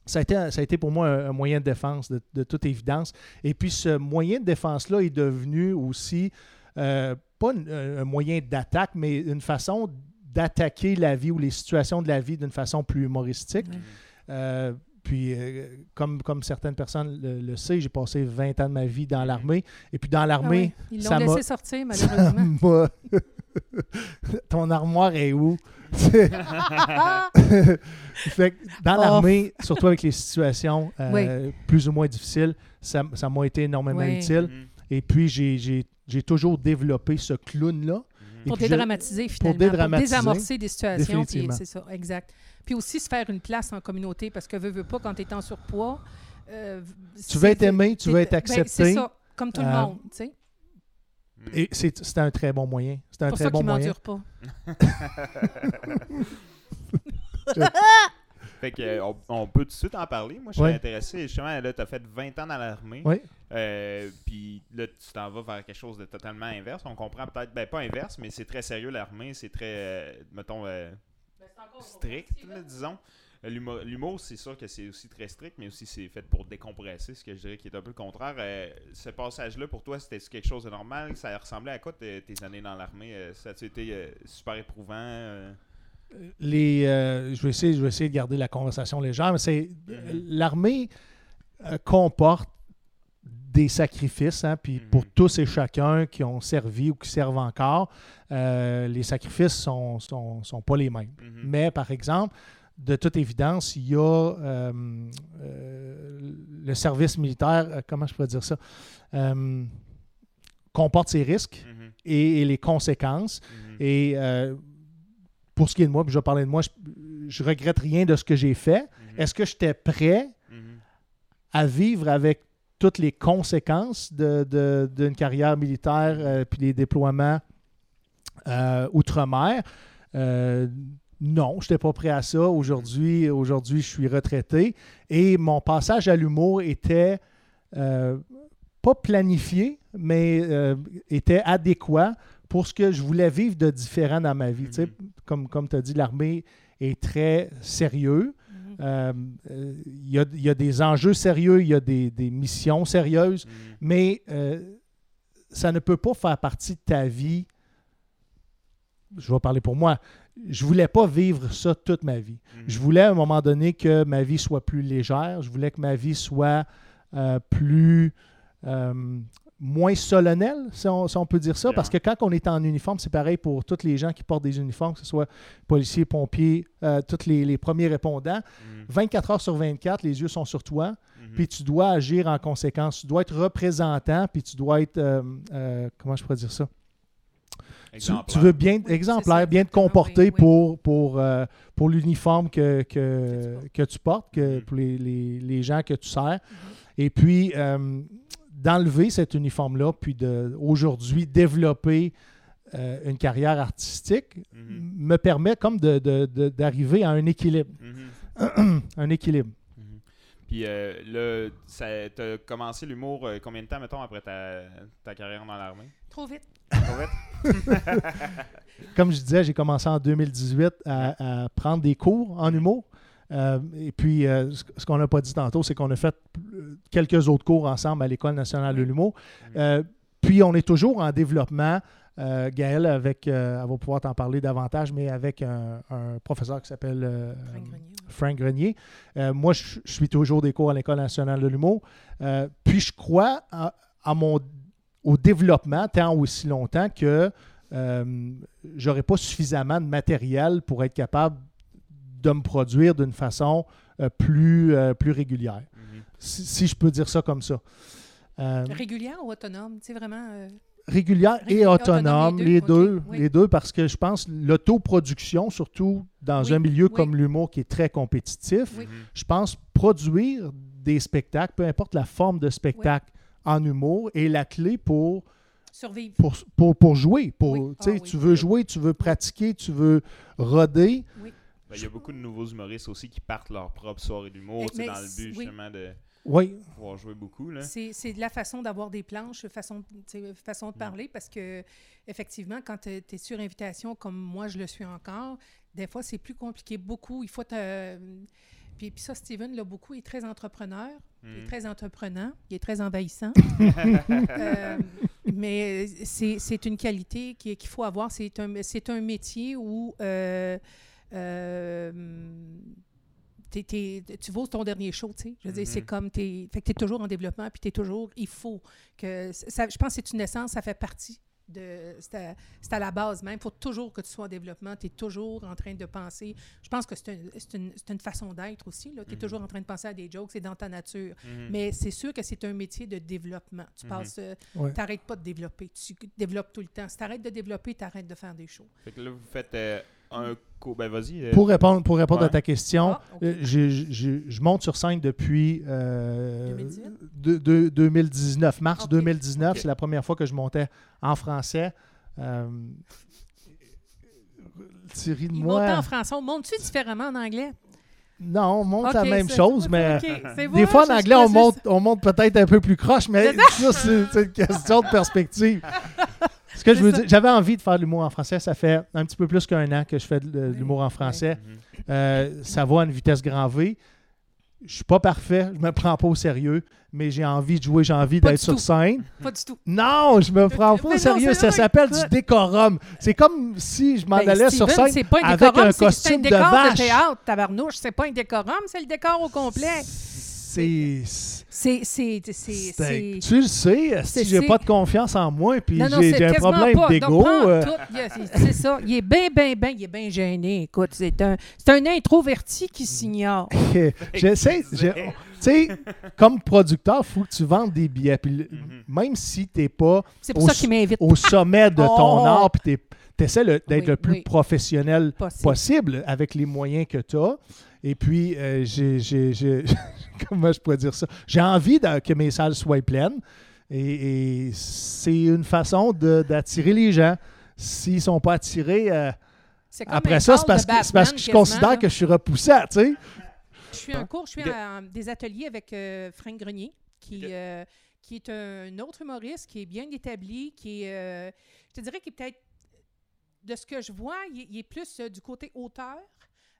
Ça a été, ça a été pour moi un, un moyen de défense, de, de toute évidence. Et puis, ce moyen de défense-là est devenu aussi, euh, pas une- un moyen d'attaque, mais une façon d'attaquer la vie ou les situations de la vie d'une façon plus humoristique. Euh, puis, euh, comme, comme certaines personnes le, le savent, j'ai passé 20 ans de ma vie dans l'armée. Et puis, dans Ah l'armée, ouais. Ils ça l'ont laissé sortir, malheureusement. <laughs> m'a- <laughs> Ton armoire est où? <laughs> Fait que dans Oh. l'armée, surtout avec les situations euh, plus ou moins difficiles, ça ça m'a été énormément Oui. utile. mhm, Et puis, j'ai- j'ai j'ai toujours développé ce clown-là. Et pour dédramatiser, finalement. Pour, dédramatiser, désamorcer des situations. C'est ça, exact. Puis aussi se faire une place en communauté, parce que veux, veux pas, quand tu es en surpoids... euh, Tu veux être aimé, tu veux être ben, accepté. c'est ça, comme tout le Euh, monde, tu sais. Et c'est c'est un très bon moyen. C'est un pour très ça bon moyen. pas. <laughs> Fait que, euh, on, on peut tout de suite en parler. Moi, je suis Ouais. intéressé. Justement, là, tu as fait 20 ans dans l'armée. Oui. Euh, Puis là, tu t'en vas vers quelque chose de totalement inverse. On comprend peut-être, ben pas inverse, mais c'est très sérieux l'armée. C'est très, euh, mettons, euh, strict, là, disons. L'humour- c'est sûr que c'est aussi très strict, mais aussi c'est fait pour décompresser, ce que je dirais qui est un peu le contraire. Euh, ce passage-là, pour toi, c'était quelque chose de normal? Ça ressemblait à quoi tes, tes années dans l'armée? Euh, ça a-tu été euh, super éprouvant? les, je, vais essayer, je vais essayer de garder la conversation légère, mais c'est Mhm. l'armée comporte des sacrifices, hein, puis pour tous et chacun qui ont servi ou qui servent encore, euh, les sacrifices sont, sont, sont pas les mêmes. Mhm. Mais par exemple, de toute évidence, il y a euh, euh, le service militaire, euh, comment je pourrais dire ça, euh, comporte ses risques Mhm. et, et les conséquences. Mhm. Et pour ce qui est de moi, puis je vais parler de moi, je, je regrette rien de ce que j'ai fait. Mhm. Est-ce que j'étais prêt à vivre avec toutes les conséquences de- de- d'une carrière militaire puis les déploiements outre-mer? Euh, non, je n'étais pas prêt à ça. Aujourd'hui, aujourd'hui, je suis retraité. Et mon passage à l'humour était euh, pas planifié, mais euh, était adéquat pour ce que je voulais vivre de différent dans ma vie. Tu sais, Mhm. Comme, comme tu as dit, l'armée est très sérieux. Mhm. Euh, euh, Il y, a, il y a des enjeux sérieux, il y a des, des missions sérieuses, Mhm. mais euh, ça ne peut pas faire partie de ta vie. Je vais parler pour moi. Je voulais pas vivre ça toute ma vie. Mhm. Je voulais à un moment donné que ma vie soit plus légère. Je voulais que ma vie soit euh, plus euh, moins solennelle, si on, si on peut dire ça. Bien. Parce que quand on est en uniforme, c'est pareil pour tous les gens qui portent des uniformes, que ce soit policiers, pompiers, euh, tous les, les premiers répondants. Mhm. 24 heures sur 24, les yeux sont sur toi, Mhm. puis tu dois agir en conséquence. Tu dois être représentant, puis tu dois être, comment je pourrais dire ça? Tu, veux bien, exemplaire, bien te comporter oui, oui. pour, pour, euh, pour l'uniforme que, que, Que tu portes. que Mhm. pour les, les- les gens que tu sers. Mhm. Et puis, euh, d'enlever cet uniforme-là, puis de aujourd'hui développer euh, une carrière artistique, Mhm. me permet comme de- de- de- d'arriver à un équilibre. <clears throat> Un équilibre. Puis euh, là, ça t'as commencé l'humour euh, combien de temps, mettons, après ta, ta carrière dans l'armée? Trop vite. <laughs> Comme je disais, j'ai commencé en 2018 à, à prendre des cours en humour. Euh, et puis, euh, ce qu'on n'a pas dit tantôt, c'est qu'on a fait quelques autres cours ensemble à l'École nationale de l'humour. Euh, puis, on est toujours en développement. Euh, Gaëlle, avec, euh, elle va pouvoir t'en parler davantage, mais avec un, un professeur qui s'appelle euh, Frank Grenier, oui. Frank Grenier. Euh, moi, je, je suis toujours des cours à l'École nationale de l'humour. Euh, puis, je crois à, à mon, au développement tant aussi longtemps que euh, j'aurais pas suffisamment de matériel pour être capable de me produire d'une façon euh, plus, euh, plus régulière, Mhm. si, si je peux dire ça comme ça. Euh, Régulière ou autonome? Tu sais, vraiment. euh, régulière et Régulière, autonome, autonome, les les deux, oui. les deux, parce que je pense l'autoproduction, surtout dans Oui, un milieu oui. comme l'humour qui est très compétitif, Oui. Mhm. je pense produire des spectacles, peu importe la forme de spectacle en humour, est la clé pour, survivre. pour, pour, pour jouer. Pour, Oui. tu sais, Ah oui. Tu veux jouer, tu veux pratiquer, tu veux roder. Ben, Il y a beaucoup de nouveaux humoristes aussi qui partent leur propre soirée d'humour, Eh, dans le but oui. justement de Oui, pouvoir jouer beaucoup. Là. C'est c'est de la façon d'avoir des planches, façon, façon Mm. de parler, parce que effectivement, quand tu es sur invitation, comme moi je le suis encore, des fois c'est plus compliqué beaucoup. Il faut te. Puis, puis ça, Steven l'a beaucoup, il est très entrepreneur, il est Mhm. très entreprenant, il est très envahissant. <laughs> Euh, mais c'est une qualité qui- qu'il faut avoir. C'est un, un métier où euh, euh, tu vaux ton dernier show, tu sais. Je veux dire, c'est Mhm. comme, tu es toujours en développement, puis tu es toujours, il faut que, ça, je pense que c'est une essence, ça fait partie de, c'est à, la base même. Il faut toujours que tu sois en développement, tu es toujours en train de penser. Je pense que c'est, un- c'est une, c'est une façon d'être aussi, tu es Mhm. toujours en train de penser à des jokes, c'est dans ta nature. Mhm. Mais c'est sûr que c'est un métier de développement. Tu Mhm. passes, euh, Ouais. t'arrêtes pas de développer. Tu développes tout le temps. Si t'arrêtes de développer, t'arrêtes de faire des shows. Fait que là, vous faites euh, un. Ben, vas-y. euh, Pour répondre, pour répondre à ta question, Ah, euh, je monte sur scène depuis euh, 2018? de- de- 2019, mars Ok. 2019. Ok. C'est la première fois que je montais en français. Euh, Thierry de Il moi. en français. On monte-tu différemment en anglais? Non, on monte la même chose, mais des fois en anglais, on monte, on monte peut-être un peu plus croche, mais ça, c'est une question de perspective. <laughs> Ce que je veux dire, j'avais envie de faire de l'humour en français. Ça fait un petit peu plus qu'un an que je fais de, de l'humour en français. Euh, ça va à une vitesse grand V. Je suis pas parfait, je me prends pas au sérieux, mais j'ai envie de jouer, j'ai envie d'être sur tout. scène. Pas du tout. Non, je me prends pas au sérieux. Ça s'appelle du décorum. C'est comme si je m'en Ben, allais sur scène pas un avec décorum, un c'est- c'est costume un de vache. de théâtre, tabarnouche. C'est pas un décorum, c'est le décor au complet. C'est. C'est. C'est- Tu le sais, si j'ai pas de confiance en moi, puis j'ai un problème d'ego. euh, C'est ça. Il est bien, bien, bien, il est bien gêné. Écoute, c'est un, c'est un introverti qui s'ignore. <laughs> J'essaie. Tu sais, comme producteur, il faut que tu vendes des billets. Puis Mhm. même si tu n'es pas Au sommet de ton Oh! art, puis tu essaies d'être Oui, le plus oui. professionnel Possible. possible avec les moyens que tu as. Et puis, euh, j'ai, j'ai- j'ai- <laughs> comment je pourrais dire ça? J'ai envie de- que mes salles soient pleines. Et, et c'est une façon de- d'attirer les gens. S'ils ne sont pas attirés, euh, C'est comme Après ça, c'est parce, que, c'est parce que Batman, je considère que je suis repoussant, tu sais. Je suis en cours, je suis à des ateliers avec euh, Frank Grenier, qui, euh, qui est un autre humoriste, qui est bien établi, qui est, euh, je te dirais qu'il est peut-être, de ce que je vois, il, est- il est plus euh, du côté auteur.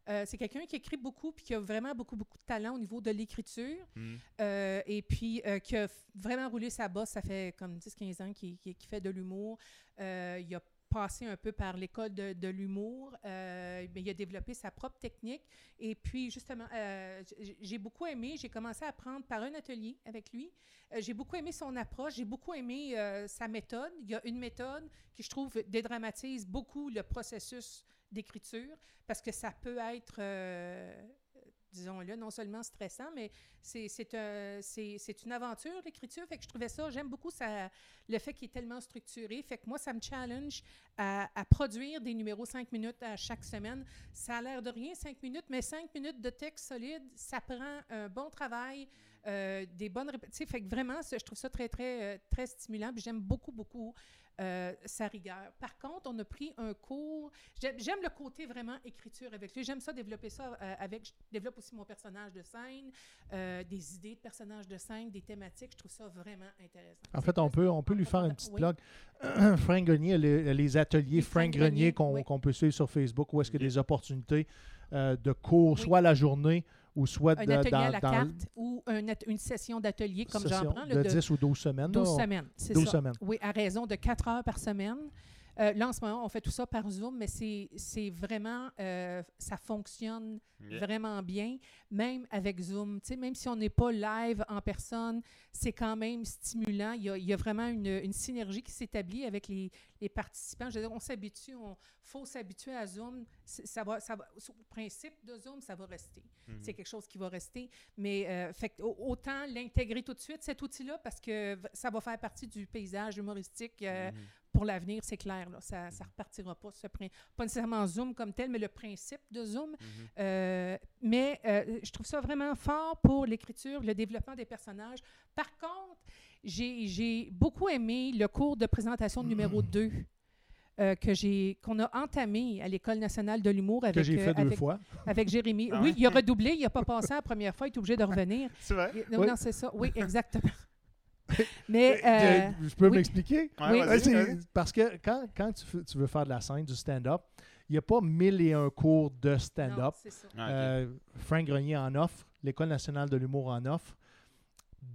Euh, c'est quelqu'un qui écrit beaucoup puis qui a vraiment beaucoup, beaucoup de talent au niveau de l'écriture. Mhm. Euh, et puis, euh, qui a vraiment roulé sa bosse. Ça fait comme 10-15 ans qu'il fait de l'humour. Il a passé un peu par l'école de, de l'humour, mais il a développé sa propre technique. Et puis, justement, j'ai beaucoup aimé, j'ai commencé à apprendre par un atelier avec lui. J'ai beaucoup aimé son approche, j'ai beaucoup aimé sa méthode. Il y a une méthode qui, je trouve, dédramatise beaucoup le processus d'écriture parce que ça peut être, euh, disons-le, non seulement stressant, mais c'est un- c'est une aventure, l'écriture. Fait que je trouvais ça, j'aime beaucoup ça, le fait qu'il est tellement structuré. Fait que moi, ça me challenge à, produire des numéros 5 minutes à chaque semaine. Ça a l'air de rien, 5 minutes, mais 5 minutes de texte solide, ça prend un bon travail, euh, des bonnes répétitions. Fait que vraiment, je trouve ça très, très, euh, très stimulant. Puis j'aime beaucoup, beaucoup euh, sa rigueur. Par contre, on a pris un cours. J'aime le côté vraiment écriture avec lui. J'aime ça développer ça euh, avec. Je développe aussi mon personnage de scène, euh, des idées de personnages de scène, des thématiques. Je trouve ça vraiment intéressant. En fait, on peut, on peut lui faire une profondeur. petite Oui. plug. <clears throat> Frank Grenier, a les, ateliers Les Frank Frank Grenier Grenier, qu'on oui. peut suivre sur Facebook, où est-ce qu'il y a des opportunités euh, de cours, Oui. soit à la journée ou soit Un de- atelier dans, à la dans carte ou un une session d'atelier comme j'en prends. de là, de 10 ou 12 semaines. 12 là. semaines, c'est 12 ça. semaines. Oui, à raison de 4 heures par semaine. Euh, là, en ce moment, on fait tout ça par Zoom, mais c'est vraiment, euh, ça fonctionne vraiment bien, même avec Zoom. Tu sais, même si on n'est pas live en personne, c'est quand même stimulant. Il y a, il y a vraiment une, une synergie qui s'établit avec les, les participants. Je veux dire, on s'habitue, il faut s'habituer à Zoom. Ça va, ça va, sur le principe de Zoom, ça va rester. Mhm. C'est quelque chose qui va rester. Mais euh, fait autant l'intégrer tout de suite, cet outil-là, parce que ça va faire partie du paysage humoristique Mhm. Pour l'avenir, c'est clair. Là, ça ne repartira pas. Ce pas nécessairement Zoom comme tel, mais le principe de Zoom. Mhm. Euh, mais euh, je trouve ça vraiment fort pour l'écriture, le développement des personnages. Par contre, j'ai beaucoup aimé le cours de présentation numéro 2 euh, que j'ai qu'on a entamé à l'École nationale de l'humour avec, Que j'ai fait deux avec, fois. avec Jérémy. Ah oui, il a redoublé, il n'a pas passé la première fois, il est obligé de revenir. <laughs> C'est vrai? Il- Non, Oui. non, c'est ça. Oui, exactement. <laughs> Mais euh, je peux oui. m'expliquer? Ouais, Oui. parce que quand, quand tu, veux faire de la scène, du stand-up, il n'y a pas mille et un cours de non, stand-up. Ah. Euh, Frank Grenier en offre, l'École nationale de l'humour en offre.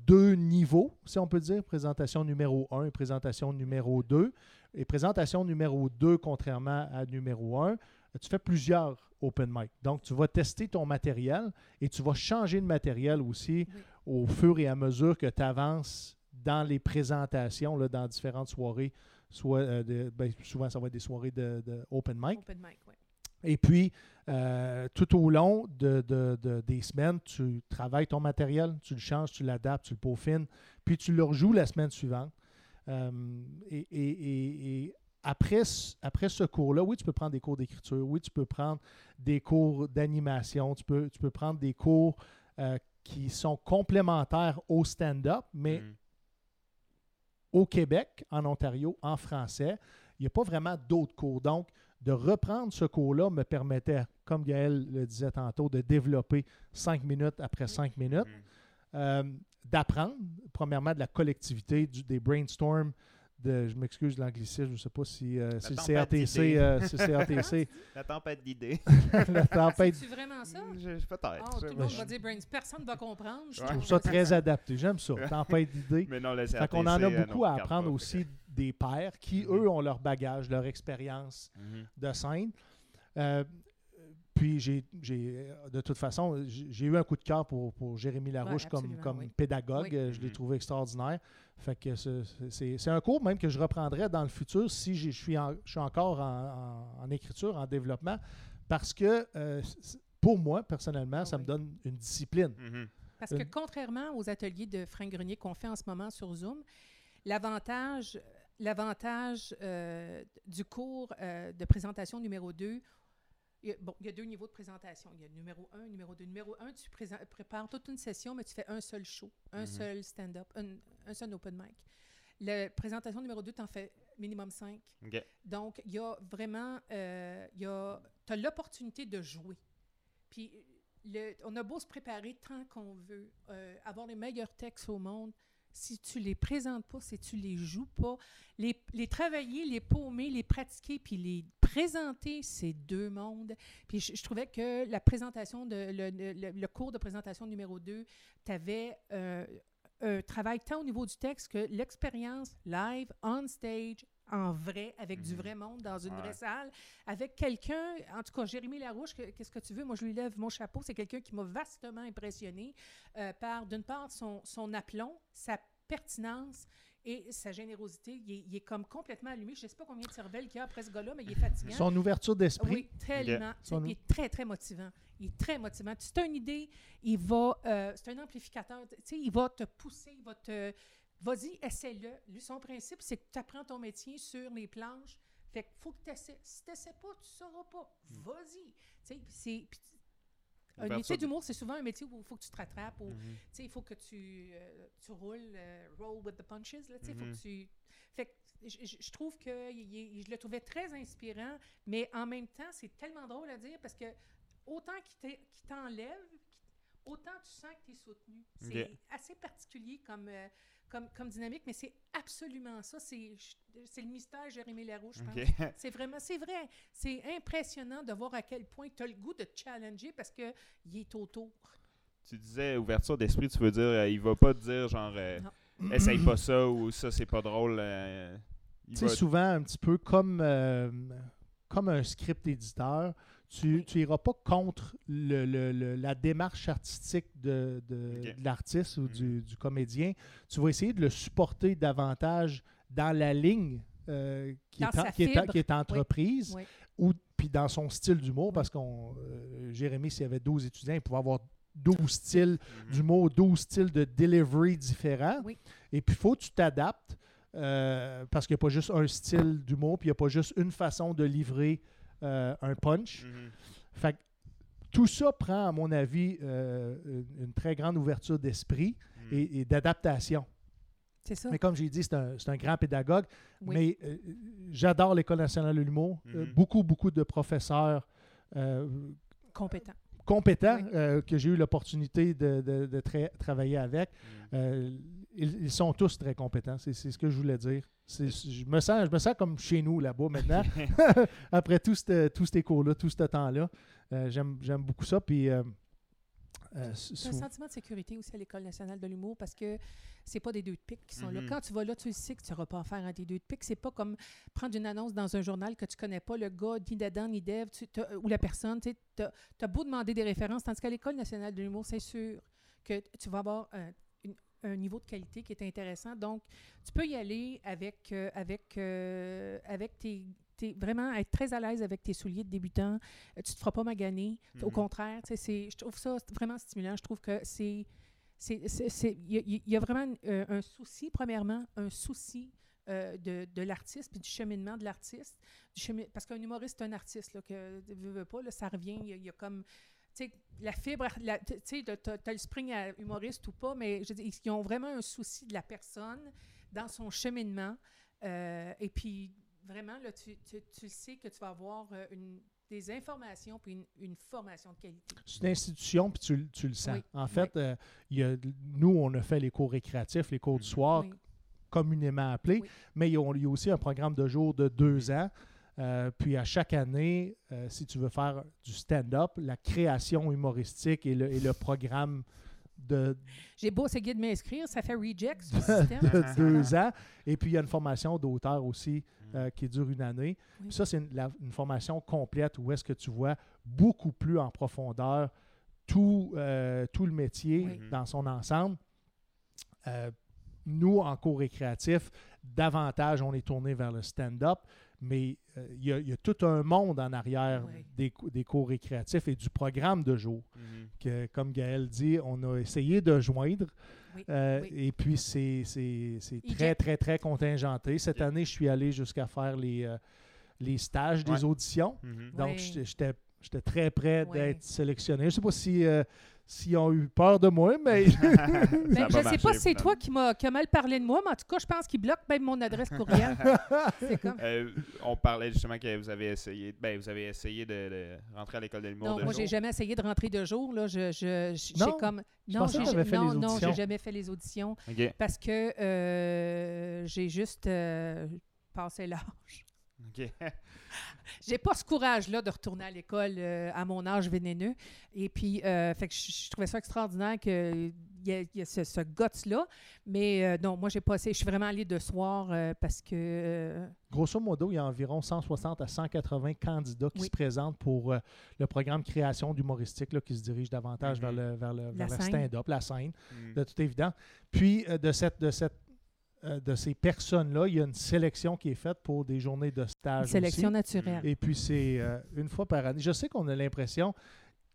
Deux niveaux, si on peut dire, présentation numéro 1 et présentation numéro 2. Et présentation numéro 2, contrairement à numéro 1, tu fais plusieurs open mic. Donc, tu vas tester ton matériel et tu vas changer de matériel aussi Oui. au fur et à mesure que tu avances dans les présentations, là, dans différentes soirées. Soit, euh, de- ben, souvent, ça va être des soirées de, de open mic. Open mic, oui. Et puis, euh, tout au long de, de- de- des semaines, tu travailles ton matériel, tu le changes, tu l'adaptes, tu le peaufines, puis tu le rejoues la semaine suivante. Euh, et et- et- et après, ce- après ce cours-là, oui, tu peux prendre des cours d'écriture, oui, tu peux prendre des cours d'animation, tu peux, tu peux prendre des cours euh, qui sont complémentaires au stand-up, mais Mhm. Au Québec, en Ontario, en français, il n'y a pas vraiment d'autres cours. Donc, de reprendre ce cours-là me permettait, comme Gaël le disait tantôt, de développer cinq minutes après cinq minutes, Mhm. euh, d'apprendre, premièrement, de la collectivité, du- des brainstorms, de, je m'excuse de l'anglicisme, je ne sais pas si euh, c'est le tempête CRTC, d'idées. euh, c'est le CRTC, <laughs> La tempête d'idées. <laughs> la tempête. C'est vraiment ça? Je- je- Peut-être. Ah, tout le monde je- va dire brains. Personne ne va comprendre. Je Ouais. Trouve ça très adapté, j'aime ça, tempête d'idées. <laughs> Mais non, le Fait qu'on en CRTC, a euh, beaucoup non, à apprendre pas, aussi des pairs qui, Mhm. eux, ont leur bagage, leur expérience Mhm. de scène. Puis, j'ai, j'ai, euh, de toute façon, j'ai eu un coup de cœur pour, pour Jérémy Larouche Ouais, comme, absolument, comme oui. pédagogue. Oui. Je l'ai Mhm. trouvé extraordinaire. Fait que c'est, un cours même que je reprendrai dans le futur si je suis, en- je suis encore en, en- en écriture, en développement, parce que euh, pour moi, personnellement, Ah ça me donne une discipline. Mhm. Parce que contrairement aux ateliers de Frank Grenier qu'on fait en ce moment sur Zoom, l'avantage, l'avantage euh, du cours euh, de présentation numéro 2, il y, a, bon, il y a deux niveaux de présentation. Il y a numéro 1, numéro 2. Numéro 1, tu présen- prépares toute une session, mais tu fais un seul show, un Mhm. seul stand-up, un, un seul open mic. La présentation numéro 2, tu en fais minimum 5. OK. Donc, il y a vraiment, euh, il y a, as l'opportunité de jouer. Puis, le, on a beau se préparer tant qu'on veut, euh, avoir les meilleurs textes au monde, si tu les présentes pas, si tu les joues pas, les, les travailler, les paumer, les pratiquer, puis les présenter, c'est deux mondes. Puis je, trouvais que la présentation, de, le, le- cours de présentation numéro 2, tu avais un travail tant au niveau du texte que l'expérience live, on stage, en vrai, avec du Mhm. vrai monde, dans une Ouais. vraie salle, avec quelqu'un, en tout cas, Jérémy Larouche, que- qu'est-ce que tu veux? Moi, je lui lève mon chapeau. C'est quelqu'un qui m'a vastement impressionné euh, par, d'une part, son, son aplomb, sa pertinence et sa générosité. Il est, il est comme complètement allumé. Je ne sais pas combien de cervelles qu'il y a après ce gars-là, mais il est fatigant. Son ouverture d'esprit. Oui, tellement. Il est très, très motivant. Il est très motivant. Si tu as une idée, il va. euh, c'est un amplificateur. Tu sais, il va te pousser, il va te. Vas-y, essaie-le. Lui, son principe, c'est que tu apprends ton métier sur les planches. Fait qu'il faut que tu essaies. Si tu n'essaies pas, tu ne sauras pas. Vas-y. Sais, puis c'est. un métier d'humour, c'est souvent un métier où il faut que tu te rattrapes, où sais, il faut que tu, euh, tu roules, euh, roll with the punches, là, il faut que tu... Fait que je, trouve que il je le trouvais très inspirant, mais en même temps, c'est tellement drôle à dire parce que autant qu'il t'enlève, autant tu sens que tu es soutenu. C'est assez particulier comme, euh, comme, comme dynamique, mais c'est absolument ça. C'est c'est le mystère Jérémy Larouche, je pense. <laughs> C'est vraiment, c'est vrai. C'est impressionnant de voir à quel point tu as le goût de te challenger parce qu'il est autour. tu disais ouverture d'esprit, tu veux dire, euh, il va pas te dire genre, euh, essaye pas ça ou ça, c'est pas drôle. euh, Tu sais, va- souvent, un petit peu comme, euh, comme un script éditeur, tu Oui. tu iras pas contre le- le- le- la démarche artistique de, de- Ok. de l'artiste ou Mhm. du, du comédien. Tu vas essayer de le supporter davantage dans la ligne euh, qui, Dans est en- sa qui, est en- fibre. qui est entreprise Oui. ou puis dans son style d'humour, parce qu'on euh, Jérémy, s'il y avait 12 étudiants, il pouvait avoir 12 styles Mhm. d'humour, 12 styles de delivery différents. Oui. Et puis, il faut que tu t'adaptes euh, parce qu'il n'y a pas juste un style d'humour, puis il n'y a pas juste une façon de livrer euh, un punch. Mhm. Fait que tout ça prend, à mon avis, euh, une, une très grande ouverture d'esprit Mhm. et, et d'adaptation. C'est ça. Mais comme j'ai dit, c'est un, c'est un grand pédagogue. Oui. Mais euh, j'adore l'École nationale de l'humour. Euh, Mhm. beaucoup, beaucoup de professeurs euh, Compétent. compétents Oui. euh, que j'ai eu l'opportunité de, de- de tra- travailler avec. Euh, ils, ils sont tous très compétents, c'est c'est ce que je voulais dire. Je me, sens, je me sens comme chez nous là-bas maintenant, <laughs> <laughs> après tous ces cours-là, tout ce temps-là. Euh, J'aime j'aime beaucoup ça. Puis, euh, euh, un sentiment de sécurité aussi à l'École nationale de l'humour parce que c'est pas des deux de pique qui sont là. Mhm. Quand tu vas là, tu sais que tu n'auras pas affaire à des deux de pique. C'est pas comme prendre une annonce dans un journal que tu connais pas, le gars, ni d'Adam, ni d'Ève, ou la personne. Tu as, beau demander des références, tandis qu'à l'École nationale de l'humour, c'est sûr que tu vas avoir un, un niveau de qualité qui est intéressant. Donc, tu peux y aller avec, euh, avec, euh, avec tes, tes- Vraiment être très à l'aise avec tes souliers de débutant. Euh, Tu te feras pas maganer. Au Mhm. contraire, tu sais, c'est- je trouve ça vraiment stimulant. Je trouve que c'est. Il y, a- il y a vraiment euh, un souci, premièrement, un souci euh, de, de l'artiste puis du cheminement de l'artiste. chemi- Parce qu'un humoriste, c'est un artiste, là, que veut, veut pas, là, ça revient. Il y a, il y a comme. Tu sais, la fibre, tu sais, t'as t'as le spring à humoriste ou pas, mais je ils ont vraiment un souci de la personne dans son cheminement. Euh, et puis, vraiment, là, tu, tu, tu sais que tu vas avoir euh, une, des informations puis une, une formation de qualité. C'est une institution, puis tu, le- tu le sens. Oui, En fait, euh, il y a, nous, on a fait les cours récréatifs, les cours du soir, Oui. communément appelés, Oui. mais il y, y a aussi un programme de jour de deux ans. Euh, puis à chaque année, euh, si tu veux faire du stand-up, la création humoristique et le, et le programme de, J'ai beau essayer de m'inscrire, ça fait reject ce <laughs> de système. deux ans. Et puis il y a une formation d'auteur aussi euh, qui dure une année. Oui. Puis ça, c'est une, la- une formation complète où est-ce que tu vois beaucoup plus en profondeur tout, euh, tout le métier Oui. dans son ensemble. Euh, nous, en cours récréatif, davantage, on est tourné vers le stand-up, mais euh, il y, a- il y a tout un monde en arrière Oui. des, des cours récréatifs et du programme de jour Mhm. que, comme Gaël dit, on a essayé de joindre. Oui, Euh, oui. Et puis, c'est c'est- c'est Il très, très, très contingenté. Cette année, je suis allé jusqu'à faire les, euh, les stages des auditions. Mhm. Donc, j'étais- j'étais très près d'être sélectionné. Je ne sais pas si, euh, s'ils ont eu peur de moi, mais <laughs> Ben, <laughs> je ne sais pas si c'est toi qui m'as qui a mal parlé de moi, mais en tout cas, je pense qu'il bloque même mon adresse <laughs> courriel. comme. Euh, on parlait justement que vous avez essayé, ben, vous avez essayé de, de rentrer à l'école de l'humour Non, de moi, j'ai jamais essayé de rentrer de jour. Là. Je, je, j'ai Non? comme. Je Non, j'ai- non, non, jamais fait les auditions parce que euh, j'ai juste euh, passé l'âge. Ok. <laughs> J'ai pas ce courage-là de retourner à l'école euh, à mon âge vénéneux. Et puis, euh, fait que je, je trouvais ça extraordinaire qu'il y a, il y a ce, ce guts-là. Mais euh, non, moi, j'ai pas essayé. Je suis vraiment allée de soir euh, parce que. euh, grosso modo, il y a environ 160 à 180 candidats qui Oui. se présentent pour euh, le programme création d'humoristique là, qui se dirige davantage Mhm. vers le, vers le, vers le scène. stand-up, la scène, Mm. de toute évidence. Puis, euh, de, cette, de, cette, euh, de ces personnes-là, il y a une sélection qui est faite pour des journées de stage. sélection aussi. naturelle. Et puis, c'est euh, une fois par année. Je sais qu'on a l'impression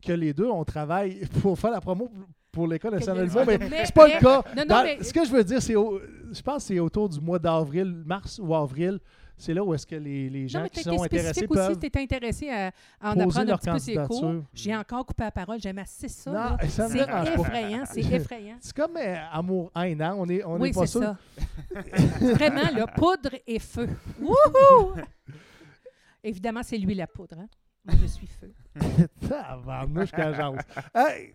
que les deux, on travaille <laughs> pour faire la promo pour l'école nationale du Mais- mais c'est pas mais- le cas. Non, non, Dans- mais- Ce que je veux dire, c'est je pense que c'est autour du mois d'avril, mars ou avril. C'est là où est-ce que les, les gens Non, qui sont intéressés aussi, peuvent tu es intéressé à, à en apprendre un petit peu ses cours. J'ai encore coupé la parole, j'aime assez ça. Non, C'est effrayant, c'est <laughs> effrayant. C'est comme euh, amour-haine, hein? On n'est on oui, est pas c'est sûr. ça. Vraiment, là, <laughs> poudre et feu. Wouhou! Évidemment, c'est lui la poudre. Hein? Moi, je suis feu. <laughs> Tabarnouche quand j'ose. Hey,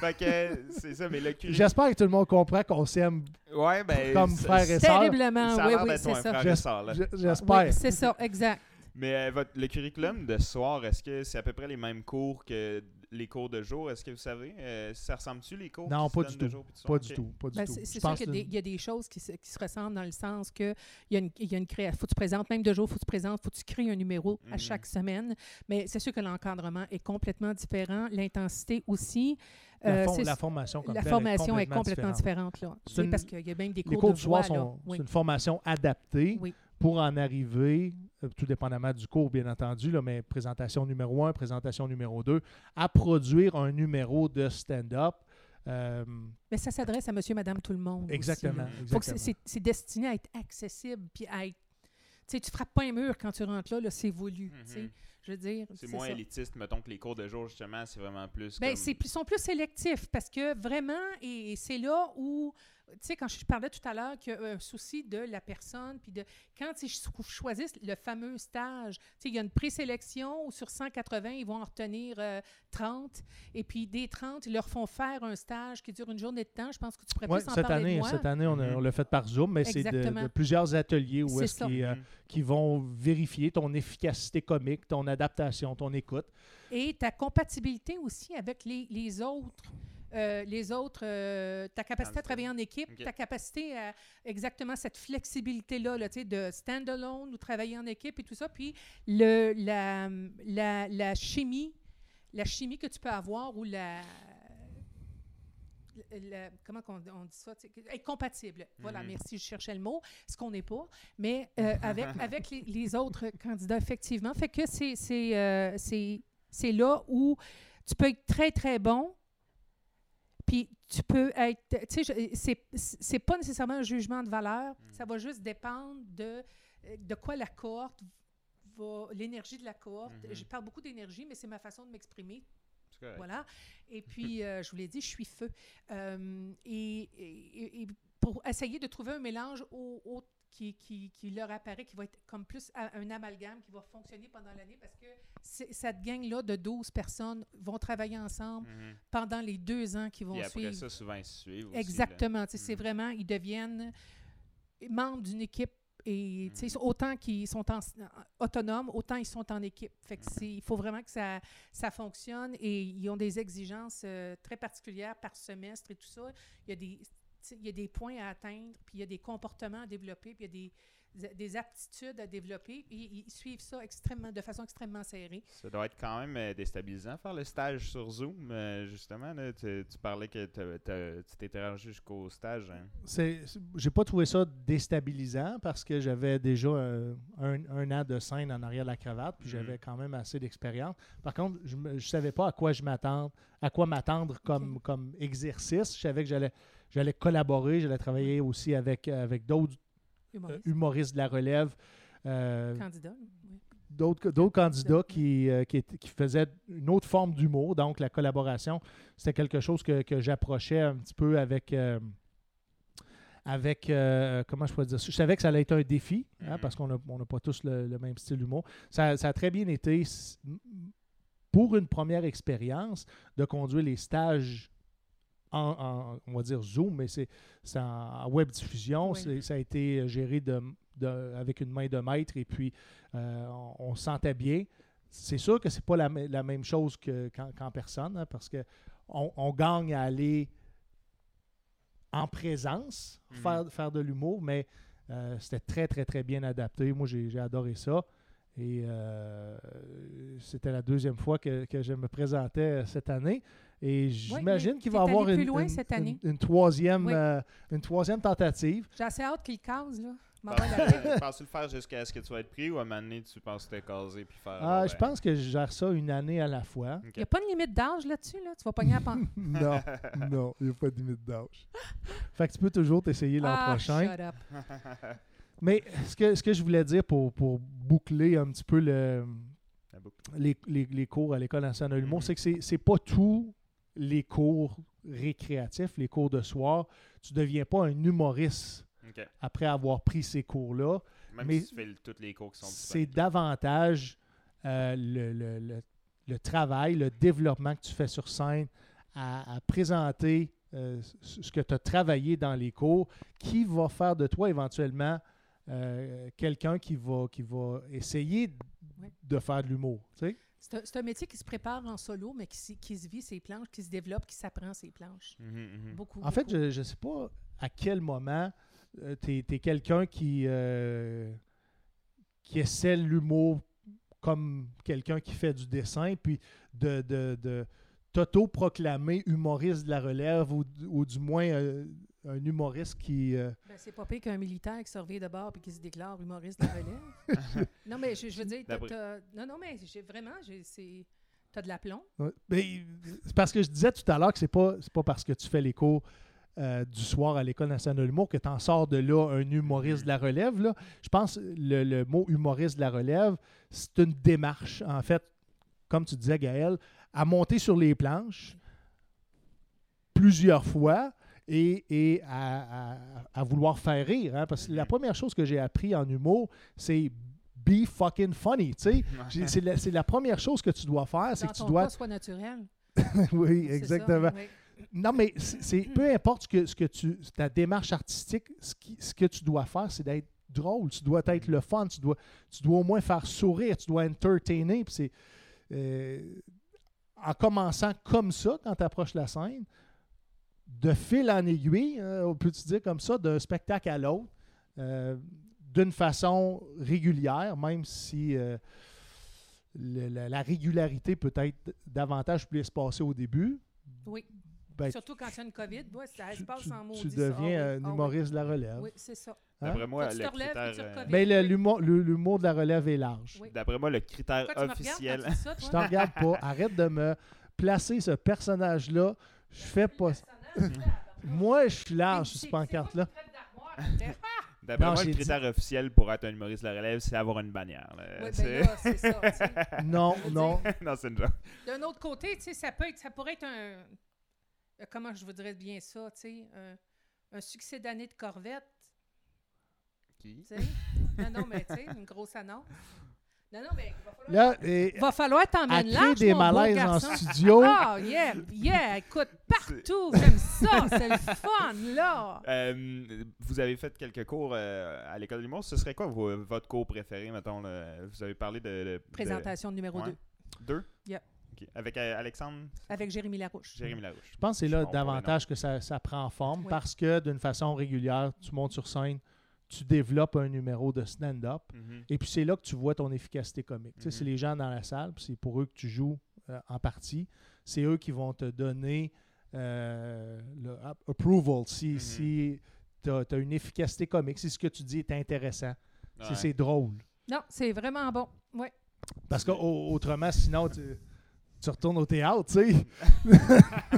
fait que c'est ça, mais le curriculum. J'espère que tout le monde comprend qu'on s'aime. Ouais, ben. Comme frère et sœur. Terriblement, Ça oui, oui, c'est ça. J'espère. Oui, c'est ça, exact. Mais euh, votre, le curriculum de soir, est-ce que c'est à peu près les mêmes cours que les cours de jour? Est-ce que vous savez? Euh, ça ressemble-tu les cours? Non, pas du de tout. jour de? Pas du tout. Pas du Ben, tout. c'est sûr qu'il y, a que- des- il y a des choses qui se, qui se ressemblent dans le sens que il y a une, il y a une créa- faut que tu présentes, même de jour, faut que tu présentes, faut que tu crées un numéro à Mhm. chaque semaine. Mais c'est sûr que l'encadrement est complètement différent, l'intensité aussi. La, Euh, for- la formation comme la formation est complètement différente. différente. là. Parce qu'il y a même des cours, Les cours de du soir voix, là. sont Oui. c'est une formation adaptée Oui. pour en arriver, tout dépendamment du cours, bien entendu, là, mais présentation numéro 1, présentation numéro 2, à produire un numéro de stand-up. Euh, Mais ça s'adresse à monsieur, madame, tout le monde. exactement. c'est- destiné à être accessible, puis à être. Tu sais, tu frappes pas un mur quand tu rentres là, là c'est voulu. tu sais. Mhm. Je veux dire. C'est moins ça. élitiste, mettons que les cours de jour, justement, c'est vraiment plus. Ben, comme- c'est plus- sont plus sélectifs parce que vraiment, et, et c'est là où, sais, quand je parlais tout à l'heure qu'il y a un souci de la personne, puis de quand ils cho- choisissent le fameux stage, tu sais, il y a une présélection où sur 180, ils vont en retenir euh, 30, et puis des 30, ils leur font faire un stage qui dure une journée de temps. Je pense que tu pourrais Ouais, plus en cette parler de année, moi. cette année, on, Mhm. on l'a fait par Zoom, mais c'est de, de plusieurs ateliers où est-ce qu'ils, euh, Mhm. qui vont vérifier ton efficacité comique, ton adaptation, ton écoute. Et ta compatibilité aussi avec les, les autres. Euh, les autres, euh, ta capacité à travailler en équipe, ta capacité à exactement cette flexibilité-là, là, de stand-alone ou travailler en équipe et tout ça. Puis le, la, la, la chimie, la chimie que tu peux avoir ou la. la- comment qu'on- on dit ça? Être compatible. Voilà, Mhm. merci, je cherchais le mot, ce qu'on n'est pas. Mais euh, <laughs> avec, avec les, les autres candidats, effectivement. Fait que c'est là où tu peux être très, très bon. Puis tu peux être. Tu sais, c'est- pas nécessairement un jugement de valeur. Ça va juste dépendre de, de quoi la cohorte va. l'énergie de la cohorte. Mhm. Je parle beaucoup d'énergie, mais c'est ma façon de m'exprimer. Voilà. Et puis, <laughs> euh, je vous l'ai dit, je suis feu. Euh, et, et- et pour essayer de trouver un mélange au, au- qui, qui, qui leur apparaît, qui va être comme plus un amalgame qui va fonctionner pendant l'année parce que cette gang-là de 12 personnes vont travailler ensemble Mhm. pendant les deux ans qui vont Puis après suivre. ça, souvent, ils suivent. aussi. Exactement. C'est Mhm. vraiment, ils deviennent membres d'une équipe. Et Mhm. autant qu'ils sont en- autonomes, autant ils sont en équipe. Fait que il faut vraiment que ça, ça fonctionne et ils ont des exigences euh, très particulières par semestre et tout ça. Il y a des, il y a des points à atteindre, puis il y a des comportements à développer, puis il y a des, des aptitudes à développer. Ils suivent ça extrêmement, de façon extrêmement serrée. Ça doit être quand même euh, déstabilisant faire le stage sur Zoom, euh, justement. Là, tu, tu parlais que tu t'étais rendu jusqu'au stage. hein. C'est, j'ai pas trouvé ça déstabilisant parce que j'avais déjà euh, un, un an de scène en arrière de la cravate, puis Mhm. j'avais quand même assez d'expérience. Par contre, je ne savais pas à quoi je m'attendre, à quoi m'attendre comme, comme exercice. Je savais que j'allais, j'allais collaborer, j'allais travailler aussi avec, avec d'autres euh, Humoriste, humoristes de la relève. Euh, candidat. oui. d'autres candidats qui, euh, qui, qui faisaient une autre forme d'humour. Donc, la collaboration, c'était quelque chose que, que j'approchais un petit peu avec. euh, avec euh, comment je pourrais dire ça? Je savais que ça allait être un défi, hein, Mhm. parce qu'on n'a on n'a pas tous le, le même style d'humour. Ça, ça a très bien été pour une première expérience de conduire les stages en, en- on va dire Zoom, mais c'est en, web diffusion. Oui. Ça a été géré de, de- avec une main de maître et puis euh, on, on se sentait bien. C'est sûr que c'est pas la, me- la même chose que- qu'en personne, hein, parce que on, on gagne à aller en présence, Mhm. faire, faire de l'humour, mais euh, c'était très, très, très bien adapté. Moi, j'ai j'ai adoré ça. Et euh, c'était la deuxième fois que, que je me présentais cette année. Et j'imagine qu'il va y t'es avoir une, plus loin une- cette une- année. une troisième, Oui. euh, une troisième tentative. J'ai assez hâte qu'il case, là. <laughs> La- Penses-tu le faire jusqu'à ce que tu vas être pris ou à un moment donné, tu penses te caser puis faire. Ah, je pense que je gère ça une année à la fois. Il n'y a pas de limite d'âge là-dessus, là? Tu vas pogner à <laughs> pan- non, <laughs> non, il n'y a pas de limite d'âge. Fait que tu peux toujours t'essayer l'an Ah, prochain. shut up. Mais ce que, ce que je voulais dire pour, pour boucler un petit peu le, les, les- les cours à l'École nationale de l'humour, Mhm. c'est que c'est, c'est pas tous les cours récréatifs, les cours de soir. Tu deviens pas un humoriste après avoir pris ces cours-là. Même Mais si tu fais le- tous les cours qui sont C'est davantage euh, le, le- le- le travail, le développement que tu fais sur scène à, à présenter euh, ce que tu as travaillé dans les cours, qui va faire de toi éventuellement euh, quelqu'un qui va, qui va essayer de faire de l'humour. tu sais? C'est un, métier qui se prépare en solo, mais qui, qui se vit ses planches, qui se développe, qui s'apprend ses planches. Mhm, mhm. Beaucoup. En fait, beaucoup. je ne sais pas à quel moment tu es, quelqu'un qui, euh, qui essaie l'humour comme quelqu'un qui fait du dessin, puis de, de, de t'auto-proclamer humoriste de la relève, ou, ou du moins euh, un humoriste qui... euh, Ben, c'est pas pire qu'un militaire qui se revient de bord et qui se déclare humoriste de la relève. <laughs> non, mais je, je veux dire, t'as- non, non, mais j'ai vraiment, j'ai, c'est, t'as de l'aplomb. Mais c'est parce que je disais tout à l'heure que c'est pas c'est pas parce que tu fais les cours euh, du soir à l'École nationale de l'humour que tu en sors de là un humoriste de la relève. Là. Je pense que le, le mot humoriste de la relève, c'est une démarche, en fait, comme tu disais, Gaël, à monter sur les planches plusieurs fois et, et à, à- à vouloir faire rire. hein. parce que la première chose que j'ai appris en humour, c'est be fucking funny. tu sais. J'ai- C'est la, première chose que tu dois faire, c'est que tu dois soit naturel. <laughs> oui, ça, exactement. oui. Non, mais c'est peu importe ce que, ce que tu, ta démarche artistique, ce, qui- ce que tu dois faire, c'est d'être drôle. Tu dois être le fun. Tu dois, tu dois au moins faire sourire. Tu dois entertainer. Puis c'est euh, en commençant comme ça, quand tu approches la scène, de fil en aiguille, hein, on peut-tu dire comme ça, d'un spectacle à l'autre, euh, d'une façon régulière, même si euh, le- la, la régularité peut être davantage plus espacée au début. Oui. Ben, Surtout quand il y a une COVID, ouais, ça tu, se passe en maudit. tu deviens oui, un ah oui. humoriste de la relève. Oui, c'est ça. Hein? D'après moi, le critère, euh. Mais le- Oui. l'humour de la relève est large. Oui. D'après moi, le critère Pourquoi officiel. quand tu dis ça, Je te regarde pas. Arrête de me placer ce personnage-là. Je fais pas ça. <laughs> Moi, je suis large sur cette pancarte-là. D'après moi, le j'ai dit- critère officiel pour être un humoriste de la relève, c'est avoir une bannière. là. Ben là, c'est ça. <laughs> Non, non. <laughs> non, c'est une joke. D'un autre côté, tu sais, ça peut être, ça pourrait être un, euh, comment je voudrais bien ça, tu sais, un, un succès d'année de Corvette, Qui? non, non, mais tu sais, une grosse annonce. Non, non, mais il va falloir, Là, et, va falloir t'emmener créer large, des malaises en studio. Ah, yeah, yeah, écoute, partout, j'aime ça, c'est le fun, là. Euh, vous avez fait quelques cours euh, à l'école de l'humour. Ce serait quoi vos- votre cours préféré, mettons? là? Vous avez parlé de... de- de- Présentation numéro Ouais. 2 Deux? Yep. Ok. Avec euh, Alexandre? avec Jérémy Larouche. Jérémy Larouche. Je pense que c'est là davantage que ça, ça prend forme Oui. parce que d'une façon régulière, tu montes sur scène, tu développes un numéro de stand-up. Mhm. Et puis c'est là que tu vois ton efficacité comique. Tu sais, Mhm. c'est les gens dans la salle, puis c'est pour eux que tu joues euh, en partie. C'est eux qui vont te donner euh, le ap- approval si, Mhm. si tu as, une efficacité comique, si ce que tu dis est intéressant, si Ouais. c'est drôle. Non, c'est vraiment bon. Oui. Parce qu'autrement, sinon, tu, tu retournes au théâtre, tu sais.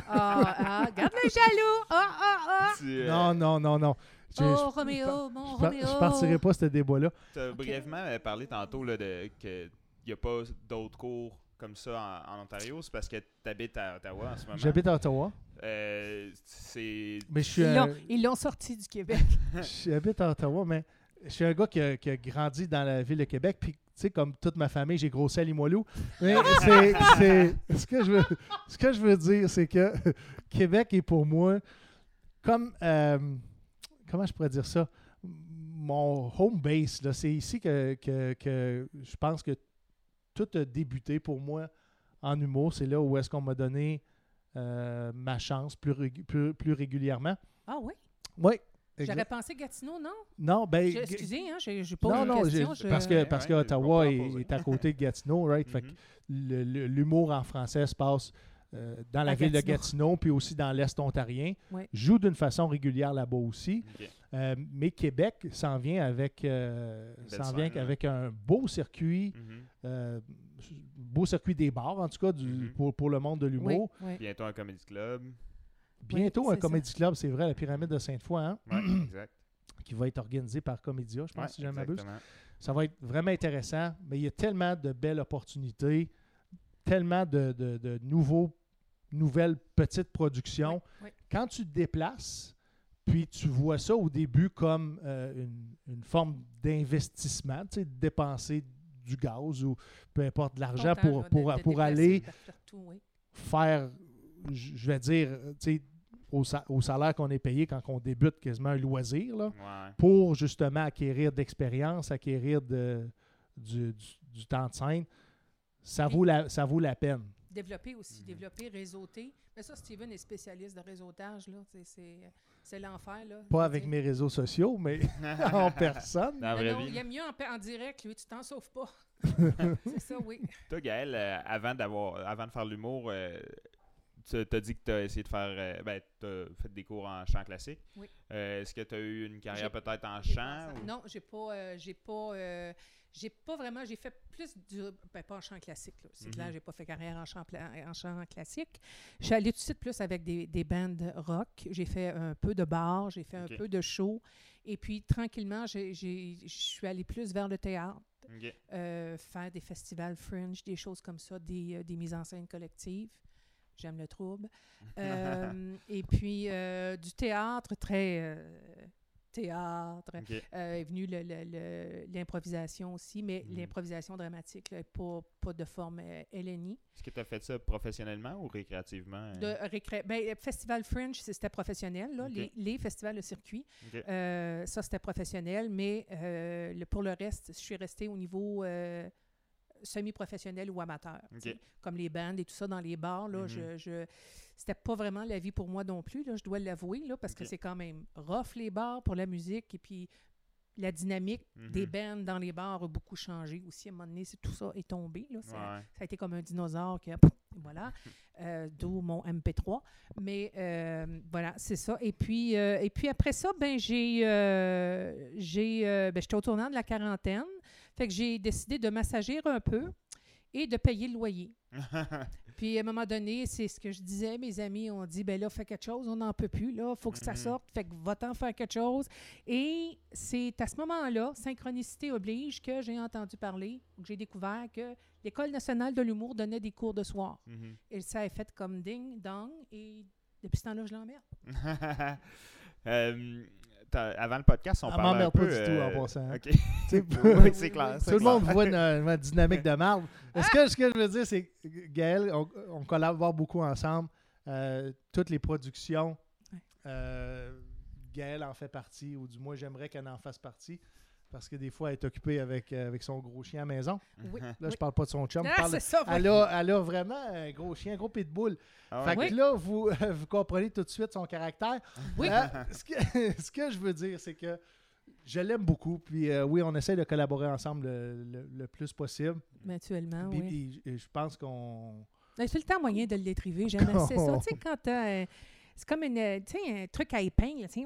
Ah, ah, regarde le jaloux. Ah, ah, ah. Euh, Non, non, non, non. Je- Oh, je- Roméo, mon je, Roméo. je partirai pas ce débat-là. Tu as brièvement euh, parlé tantôt là, de, que n'y a pas d'autres cours comme ça en, Ontario? C'est parce que tu habites à Ottawa en ce moment? J'habite à Ottawa. Euh, c'est... Mais je suis Ils l'ont- un- Ils l'ont sorti du Québec. <laughs> J'habite à Ottawa, mais je suis un gars qui a, qui a grandi dans la ville de Québec. Puis, tu sais, comme toute ma famille, j'ai grossi à Limoilou. Mais <laughs> c'est, c'est- ce, que je veux, ce que je veux dire, c'est que <laughs> Québec est pour moi comme. euh, comment je pourrais dire ça? Mon home base. là. C'est ici que, que- que je pense que tout a débuté pour moi en humour. C'est là où est-ce qu'on m'a donné euh, ma chance plus, régu- plus, plus régulièrement. Ah oui? Oui. J'aurais pensé Gatineau, non? Non, ben. Je- excusez, hein, j'ai j'ai pas Non, une non, question. je- parce que, parce ouais, que je Ottawa est, à côté de Gatineau, right? Fait que le- le- l'humour en français se passe euh, dans la À ville de Gatineau. Puis aussi dans l'Est ontarien. Ouais. Joue d'une façon régulière là-bas aussi. Euh, mais Québec s'en vient avec, euh, vient scène, avec un beau circuit, euh, beau circuit des bars, en tout cas, du- Mhm. pour, pour le monde de l'humour. oui. Bientôt un comedy club. Bientôt, Oui, un comedy club, c'est vrai, la pyramide de Sainte-Foy, hein, Ouais, <clears throat> exact. qui va être organisé par Comédia, je pense, Ouais, si je ne m'abuse. Ça va être vraiment intéressant, mais il y a tellement de belles opportunités, tellement de, de- de nouveaux, productions. Oui, oui. Quand tu te déplaces, puis tu vois ça au début comme euh, une, une forme d'investissement, tu sais, de dépenser du gaz ou peu importe de l'argent pour, là, pour, de- pour aller faire tout, oui. faire, je vais dire, tu sais, au, sa- au salaire qu'on est payé quand on débute quasiment un loisir, là Ouais. pour justement acquérir d'expérience, acquérir de, du, du- du temps de scène, ça vaut la, ça vaut la peine. Développer aussi, Mhm. développer, réseauter. Mais ça, Steven est spécialiste de réseautage, là. C'est- C'est c'est l'enfer, là. Pas avec mes réseaux sociaux, mais <laughs> en personne. Dans non, vie. il aime mieux en, en direct, lui, tu t'en sauves pas. <laughs> c'est ça, oui. Toi, Gaël, euh, avant, d'avoir, avant de faire l'humour, euh, tu as dit que tu as essayé de faire. euh, ben, tu as fait des cours en chant classique. Oui. Euh, Est-ce que tu as eu une carrière J'ai- peut-être en chant ou- Non, j'ai pas, euh, j'ai pas, euh, j'ai pas vraiment, j'ai fait plus du, ben pas en chant classique, là. c'est Mhm. clair, j'ai pas fait carrière en chant, en chant classique. Je suis allée tout de suite plus avec des, des bandes rock. J'ai fait un peu de bar, j'ai fait un peu de show, et puis tranquillement, j'ai- j'ai- je suis allée plus vers le théâtre. Euh, faire des festivals fringe, des choses comme ça, des, euh, des mises en scène collectives. J'aime le trouble. <laughs> Euh, et puis du théâtre, très théâtre. Euh, est venu le- le- le- l'improvisation aussi, mais Mhm. l'improvisation dramatique, là, pas, pas de forme euh, LNI. Est-ce que tu as fait ça professionnellement ou récréativement? De récré- ben, euh, Festival Fringe, c'était professionnel. Là. Les, les festivals de circuit, euh, ça, c'était professionnel, mais euh, le- pour le reste, je suis restée au niveau euh, semi-professionnel ou amateur. Comme les bandes et tout ça dans les bars, là, Mhm. je, je- c'était pas vraiment la vie pour moi non plus, là, je dois l'avouer, là, parce que c'est quand même rough les bars pour la musique et puis la dynamique des Mhm. bands dans les bars a beaucoup changé aussi. À un moment donné, tout ça est tombé. Là, ça, Ouais. ça a été comme un dinosaure qui a... Voilà, <laughs> Euh, d'où mon MP3. Mais euh, voilà, c'est ça. Et puis, euh, et puis après ça, ben j'ai, j'ai, ben, j'étais au tournant de la quarantaine. Fait que j'ai décidé de m'assagir un peu et de payer le loyer. <laughs> Puis à un moment donné, c'est ce que je disais, mes amis ont dit, ben là, fais quelque chose, on n'en peut plus, là, faut que ça Mhm. sorte, fait que va-t'en faire quelque chose. Et c'est à ce moment-là, synchronicité oblige, que j'ai entendu parler, que j'ai découvert que l'École nationale de l'humour donnait des cours de soir. Mhm. Et ça a fait comme ding, dong, et depuis ce temps-là, je l'emmerde. <laughs> Euh, avant le podcast, on Elle parlait un m'emmerde peu... pas du tout, en euh, passant, hein. <laughs> <laughs> Oui, c'est clair. Tout le clair. monde voit une, <laughs> une dynamique de marde. Est-ce que ce que je veux dire, c'est que Gaël, on, on collabore beaucoup ensemble. Euh, toutes les productions, euh, Gaël en fait partie, ou du moins j'aimerais qu'elle en fasse partie. Parce que des fois, elle est occupée avec, euh, avec son gros chien à la maison. Oui. Là, oui. je parle pas de son chum. je Ah, parle ça. elle, a, elle a vraiment un gros chien, un gros pitbull. Ah Fait ouais? que là, vous, <laughs> vous comprenez tout de suite son caractère. Oui. Euh, ce, que, <laughs> ce que je veux dire, c'est que je l'aime beaucoup. Puis euh, oui, on essaie de collaborer ensemble le, le- le plus possible. Mutuellement, oui. puis, et je pense qu'on. C'est le temps moyen de l'étriver. J'aime <laughs> assez ça. Tu sais, quand t'as, C'est comme une, euh, tu sais, un truc à épingle. tu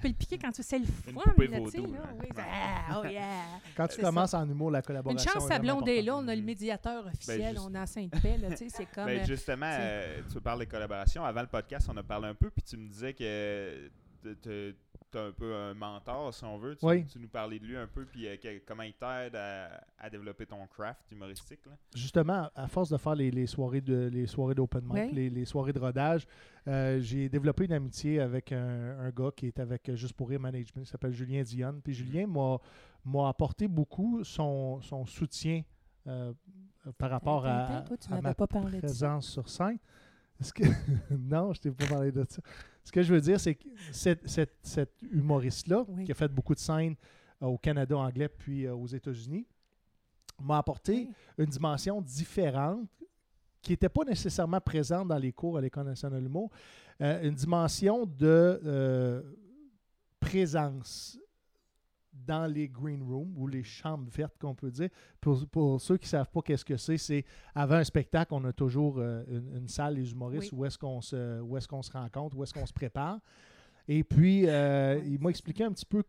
peux le piquer quand tu sais le fun. là, vaudou, là. là. Oui, ah, oh yeah. <laughs> Quand tu commences en humour, la Une collaboration. chance, sa vraiment blonde est là. On a le médiateur officiel. juste- On a Sainte-Paix. là, tu sais, C'est <laughs> comme... Ben, euh, justement, euh, tu parles de collaboration. Avant le podcast, on a parlé un peu, puis tu me disais que tu un peu un mentor, si on veut. Tu, Oui. tu nous parlais de lui un peu, puis euh, que- comment il t'aide à, à développer ton craft humoristique. Là. Justement, à force de faire les, les soirées de les soirées d'open mic, les, les soirées de rodage, euh, j'ai développé une amitié avec un, un gars qui est avec euh, Juste pour Rire Management, il s'appelle Julien Dionne. Puis Julien m'a m'a apporté beaucoup son, son soutien euh, par rapport à, toi, tu à ma pas parlé présence sur scène. Que... <laughs> non, je t'ai pas parlé de ça. Ce que je veux dire, c'est que cette, cette- cet humoriste-là, Oui. qui a fait beaucoup de scènes euh, au Canada anglais puis euh, aux États-Unis, m'a apporté Oui. une dimension différente qui n'était pas nécessairement présente dans les cours à l'École nationale de l'humour, euh, une dimension de présence dans les green rooms ou les chambres vertes qu'on peut dire. Pour, pour ceux qui ne savent pas qu'est-ce que c'est, c'est avant un spectacle, on a toujours euh, une, une salle, les humoristes, Oui. où est-ce qu'on se, où qu'on se rencontre, où est-ce qu'on se prépare. Et puis, euh, il m'a expliqué un petit peu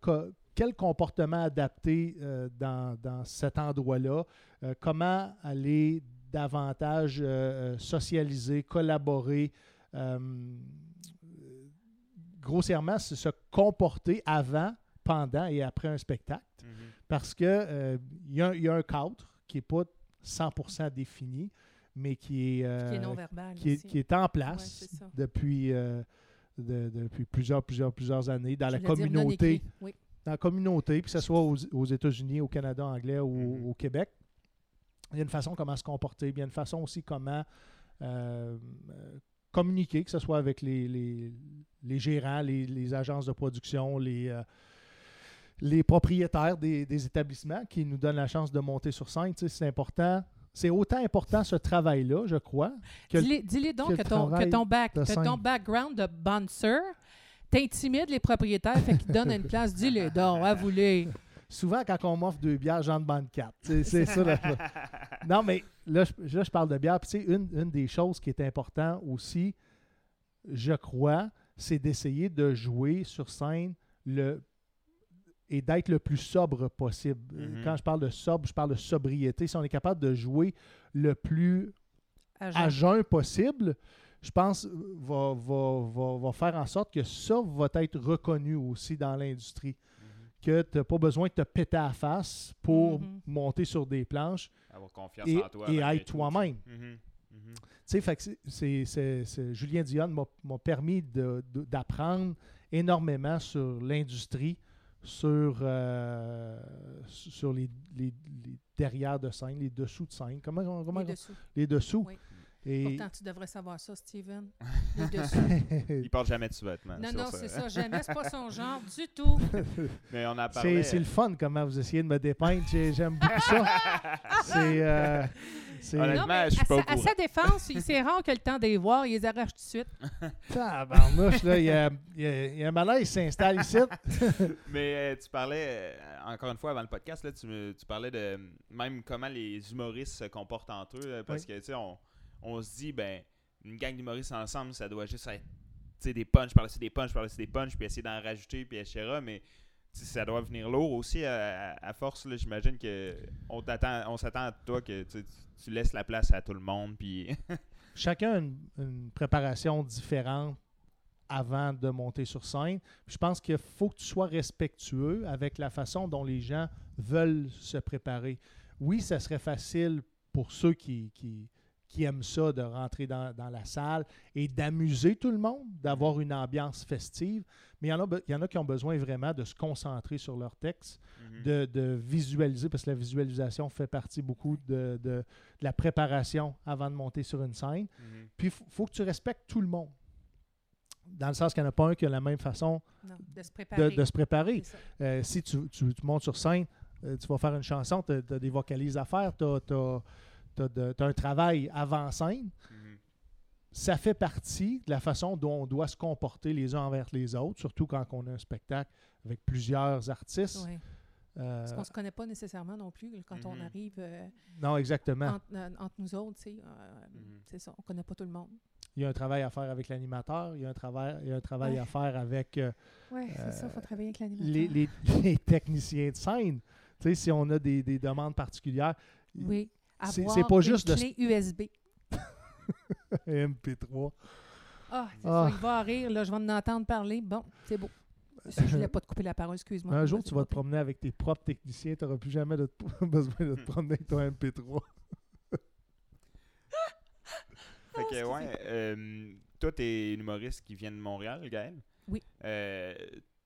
quel comportement adapter euh, dans, dans cet endroit-là, comment aller davantage socialiser, collaborer. grossièrement, se comporter avant, pendant et après un spectacle. Parce que euh, il y, a un- il y a un cadre qui n'est pas 100% défini, mais qui est, euh, Qui est qui est, aussi. qui est en place depuis, euh, de- depuis plusieurs, plusieurs, plusieurs années dans Je la communauté. Oui. dans la communauté, que ce soit aux, aux États-Unis, au Canada anglais ou Mhm. au Québec. Il y a une façon comment se comporter, il y a une façon aussi comment euh, euh, communiquer, que ce soit avec les, les, les gérants, les, les agences de production, les, euh, les propriétaires des, des établissements qui nous donnent la chance de monter sur scène. C'est important. C'est autant important ce travail-là, je crois, Dis-les donc que ton, que ton, back, de que ton scène. background de bouncer t'intimide les propriétaires, fait qu'ils te donnent une place. Dis-les <laughs> donc, avoue-les. souvent, quand on m'offre deux bières, j'en demande quatre. C'est ça. <laughs> <laughs> non, mais là je, là, je parle de bière. Puis, une, une des choses qui est importante aussi, je crois, c'est d'essayer de jouer sur scène le et d'être le plus sobre possible. Mhm. Quand je parle de sobre, je parle de sobriété. Si on est capable de jouer le plus à jeun possible, je pense, euh, va, va, va, va faire en sorte que ça va être reconnu aussi dans l'industrie. Que tu n'as pas besoin de te péter à la face pour Mhm. monter sur des planches Avoir confiance et, en toi. et être toi-même. Mhm. Mhm. Tu sais, Julien Dionne m'a- m'a permis d'apprendre énormément sur l'industrie, sur, euh, sur les, les- les derrière de scène, les dessous de scène. Comment, comment, Les dessous. les dessous. Oui. Et, Pourtant, tu devrais savoir ça, Steven. <laughs> Les dessous. Il porte jamais de sous-vêtements. Non, non, c'est ça. Jamais, c'est pas son <laughs> genre du tout. <laughs> Mais on C'est parlait. c'est le fun comment vous essayez de me dépeindre. J'ai- J'aime beaucoup ça. C'est. euh, c'est- Honnêtement, Non, mais je suis à, pas sa, à courant. sa défense, il- c'est rare que le temps de les voir, il les arrache tout de suite. <laughs> Tabarnouche, là, il y a, il y a- il y a un malaise qui s'installe ici. <laughs> Mais euh, tu parlais, euh, encore une fois, avant le podcast, là, tu, me- tu parlais de euh, même comment les humoristes se comportent entre eux. Parce que, tu sais, on, on se dit, ben, une gang d'humoristes ensemble, ça doit juste être, tu sais, des punchs, par-dessus des punchs, par-dessus des punchs, puis essayer d'en rajouter, puis etc. Mais, ça doit venir lourd aussi à, force. J'imagine que on s'attend à toi que tu, laisses la place à tout le monde, puis... <laughs> Chacun a une, préparation différente avant de monter sur scène. Je pense qu'il faut que tu sois respectueux avec la façon dont les gens veulent se préparer. Oui, ça serait facile pour ceux qui, qui aiment ça de rentrer dans, dans la salle et d'amuser tout le monde, d'avoir une ambiance festive, mais il y, en a, be- il y en a qui ont besoin vraiment de se concentrer sur leur texte, Mhm. de, de visualiser, parce que la visualisation fait partie beaucoup de, de- de la préparation avant de monter sur une scène. Mhm. Puis, il faut que tu respectes tout le monde. Dans le sens qu'il n'y en a pas un qui a la même façon Non, de se préparer. de se préparer. C'est ça. Euh, si tu, tu- tu montes sur scène, euh, tu vas faire une chanson, tu as, des vocalises à faire, tu as, un travail avant scène. Mhm. Ça fait partie de la façon dont on doit se comporter les uns envers les autres, surtout quand on a un spectacle avec plusieurs artistes. Euh, Parce qu'on ne se connaît pas nécessairement non plus quand on Mhm. arrive euh, non, exactement. entre, euh, entre nous autres. tu sais, Mhm. C'est ça, on ne connaît pas tout le monde. Il y a un travail à faire avec l'animateur, il y a un travail, il y a un travail Ouais. à faire avec euh, Oui, c'est ça, il faut travailler avec l'animateur. les, les- <laughs> les techniciens de scène. Tu sais, si on a des, des demandes particulières, Oui. C'est- Avoir c'est pas une juste de- clé USB. <laughs> MP3. Ah, c'est Ah. ça, il va rire, là, je vais en entendre parler. Bon, c'est beau. Je voulais pas te couper la parole, excuse-moi. Un jour, tu vas te promener avec tes propres techniciens, tu n'auras plus jamais de- <laughs> besoin de te promener avec ton MP3. <laughs> Fait que, excusez. ouais, euh, toi, t'es une humoriste qui vient de Montréal, Gaël. Oui. Euh,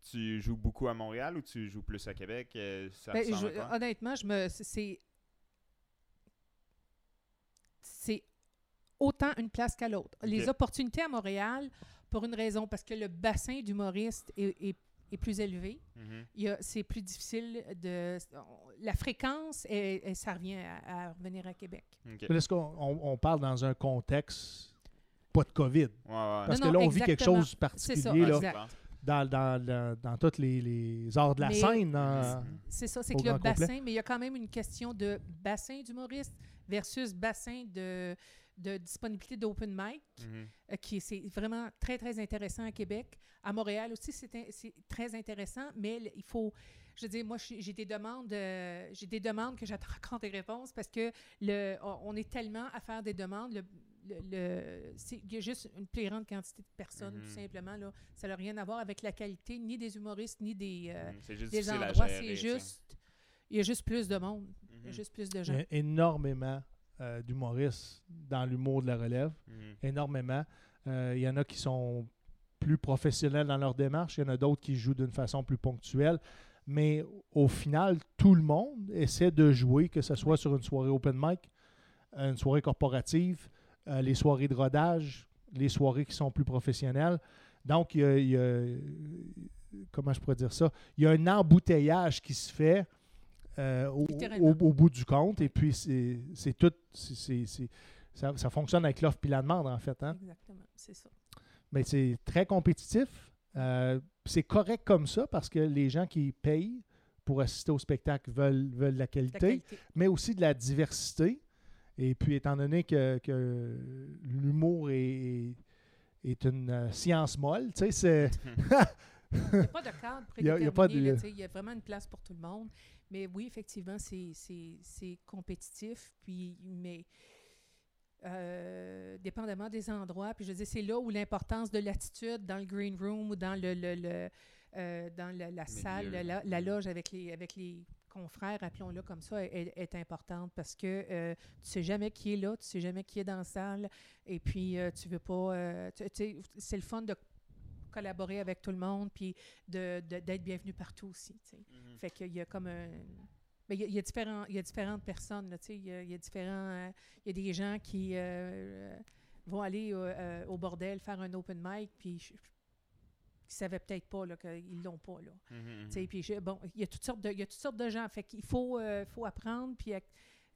tu joues beaucoup à Montréal ou tu joues plus à Québec? Euh, ça Ben, je- à honnêtement, je me c'est c'est autant une place qu'à l'autre. Les opportunités à Montréal, pour une raison, parce que le bassin d'humoristes est, est- est plus élevé. Il y a- C'est plus difficile de... La fréquence, et, et ça revient à, à revenir à Québec. Est-ce qu'on on, on parle dans un contexte pas de COVID? Ouais, ouais. Parce Non, que là, on vit quelque chose de C'est ça, particulier là, dans, dans, dans, dans tous les, les arts de la Mais- scène. C'est ça, c'est que le complet. bassin, mais il y a quand même une question de bassin d'humoristes versus bassin de, de disponibilité d'open mic. Mhm. euh, qui c'est vraiment très, très intéressant à Québec. À Montréal aussi, c'est très intéressant, mais il faut... Je veux dire, moi, j'ai des demandes euh, j'ai des demandes que j'attends encore des réponses parce que le, on est tellement à faire des demandes. Le, le- il y a juste une plus grande quantité de personnes, Mhm. tout simplement. Là. Ça n'a rien à voir avec la qualité ni des humoristes, ni des, euh, Mhm. Des endroits. C'est juste... Il y a juste plus de monde. Il y a Mhm. juste plus de Il y a énormément euh, d'humoristes dans l'humour de la relève. Mhm. Énormément. Euh, il y en a qui sont plus professionnels dans leur démarche. Il y en a d'autres qui jouent d'une façon plus ponctuelle. Mais au final, tout le monde essaie de jouer, que ce soit sur une soirée open mic, une soirée corporative, euh, les soirées de rodage, les soirées qui sont plus professionnelles. Donc, il y a, il y a- comment je pourrais dire ça? Il y a un embouteillage qui se fait euh, au, Littéralement. au- au bout du compte. Et puis, c'est tout. ça, ça fonctionne avec l'offre puis la demande, en fait. Hein? Exactement, c'est ça. Mais c'est très compétitif. Euh, c'est correct comme ça parce que les gens qui payent pour assister au spectacle veulent, la La qualité, mais aussi de la diversité. Et puis, étant donné que, que l'humour est, est une euh, science molle, tu sais, c'est. Il n'y a pas <laughs> de cadre Il y a- prédéterminé. il y a pas de- Il y a vraiment une place pour tout le monde. Mais oui, effectivement, c'est- compétitif. Puis, mais euh, dépendamment des endroits, puis je dire, c'est là où l'importance de l'attitude dans le green room ou dans le, le- le, euh, dans la, la salle, la, la loge avec les, avec les confrères, appelons-le comme ça, est, est importante parce que euh, tu sais jamais qui est là, tu sais jamais qui est dans la salle, et puis euh, tu veux pas... c'est le fun de collaborer avec tout le monde, puis de- de- d'être bienvenu partout aussi. sais. Mhm. Fait qu'il y a comme un. Mais il y a, il y a différents, il y a différentes personnes, là. Il y a, il y a différents. euh, il y a des gens qui euh, vont aller au, euh, au bordel faire un open mic, puis je- qui savaient peut-être pas là, qu'ils l'ont pas. Là. Tu sais, puis je- bon, il y a toutes sortes de, il y a toutes sortes de gens. Fait qu'il faut, faut apprendre, puis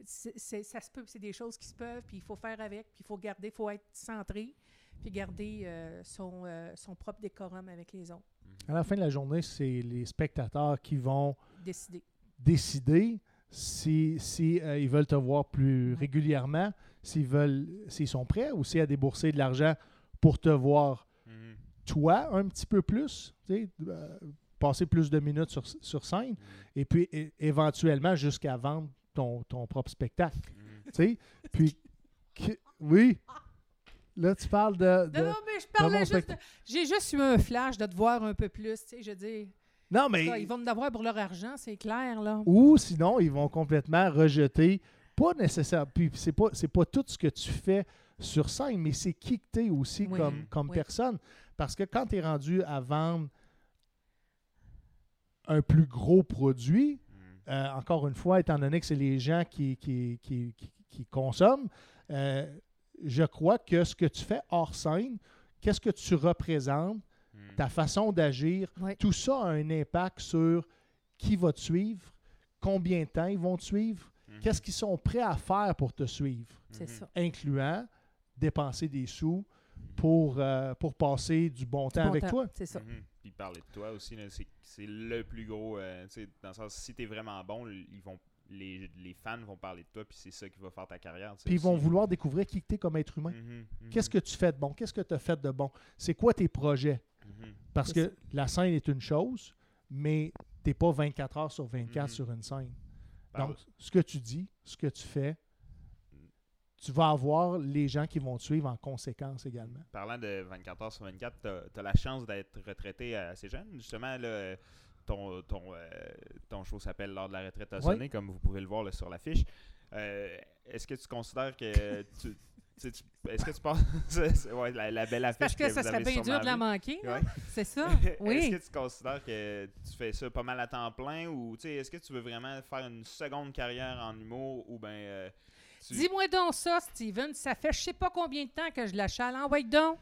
c'est- ça se peut, c'est des choses qui se peuvent, puis il faut faire avec, puis il faut garder, il faut être centré, puis garder euh, son, euh, son propre décorum avec les autres. À la fin de la journée, c'est les spectateurs qui vont Décider. décider si, si euh, ils veulent te voir plus Ouais. régulièrement, s'ils veulent, s'ils sont prêts aussi à débourser de l'argent pour te voir Mhm. toi un petit peu plus, euh, passer plus de minutes sur, sur scène, Mhm. et puis éventuellement jusqu'à vendre ton, ton propre spectacle. Tu sais. Puis, <laughs> que- oui, là tu parles de... de- Non, non, mais je parlais juste. de- J'ai juste eu un flash de te voir un peu plus, tu sais, je dis. Non, mais... Ils vont en avoir pour leur argent, c'est clair, là. Ou sinon, ils vont complètement rejeter. Pas nécessaire. Puis c'est pas, c'est pas tout ce que tu fais sur scène, mais c'est qui que tu es aussi Oui. comme, comme Oui. personne. Parce que quand tu es rendu à vendre un plus gros produit, Mhm. euh, encore une fois, étant donné que c'est les gens qui, qui, qui, qui- qui consomment, euh, je crois que ce que tu fais hors scène, qu'est-ce que tu représentes, Mhm. ta façon d'agir, Oui. tout ça a un impact sur qui va te suivre, combien de temps ils vont te suivre, Mhm. qu'est-ce qu'ils sont prêts à faire pour te suivre, ça. incluant dépenser des sous pour, euh, pour passer du bon temps Bon avec temps, toi. C'est ça. Puis parler de toi aussi, c'est c'est le plus gros. euh, tu sais, dans le sens, si t'es vraiment bon, ils vont, les, les fans vont parler de toi, puis c'est ça qui va faire ta carrière. Puis ils vont vouloir découvrir qui tu es comme être humain. Mhm, mhm, Qu'est-ce que tu fais de bon? Qu'est-ce que tu as fait de bon? C'est quoi tes projets? mhm. Parce que la scène est une chose, mais tu n'es pas 24 heures sur 24 Mhm. sur une scène. Parle- Donc, ce que tu dis, ce que tu fais, tu vas avoir les gens qui vont te suivre en conséquence également. Parlant de 24 heures sur 24, tu as, la chance d'être retraité assez jeune. Justement, là, ton, ton, euh, ton show s'appelle Lors de la retraite à sonné, comme vous pouvez le voir là, sur l'affiche. Euh, Est-ce que tu considères que <laughs> tu, est-ce que tu penses. <laughs> ouais, la, belle affiche. Parce que, ça serait bien dur de la manquer. C'est ça. <laughs> Oui. est-ce que tu considères que tu fais ça pas mal à temps plein ou est-ce que tu veux vraiment faire une seconde carrière en humour ou bien. Euh, Dis-moi donc ça, Steven. Ça fait je sais pas combien de temps que je la chale. Envoie donc.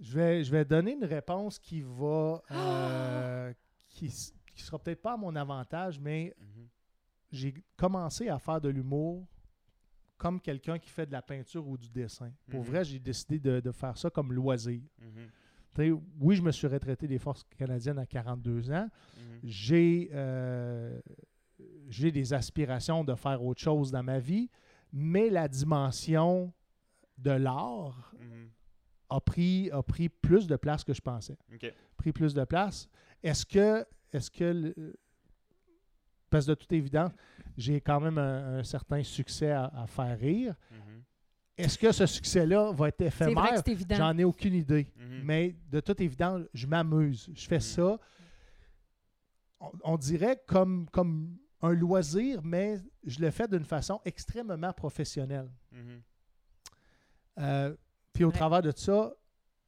Je vais, je vais donner une réponse qui va. <gasps> Euh, qui, qui sera peut-être pas à mon avantage, mais mhm. j'ai commencé à faire de l'humour comme quelqu'un qui fait de la peinture ou du dessin. Pour mhm. vrai, j'ai décidé de, faire ça comme loisir. Mhm. Oui, je me suis retraité des forces canadiennes à 42 ans. Mhm. J'ai euh, j'ai des aspirations de faire autre chose dans ma vie, mais la dimension de l'art a, pris, a pris plus de place que je pensais. Pris plus de place. Est-ce que, est-ce que parce que de toute évidence, j'ai quand même un, certain succès à, faire rire. Mm-hmm. Est-ce que ce succès-là va être éphémère? J'en ai aucune idée. Mm-hmm. Mais de toute évidence, je m'amuse. Je fais mm-hmm. ça, on, dirait comme, comme un loisir, mais je le fais d'une façon extrêmement professionnelle. Euh, puis au travers de ça,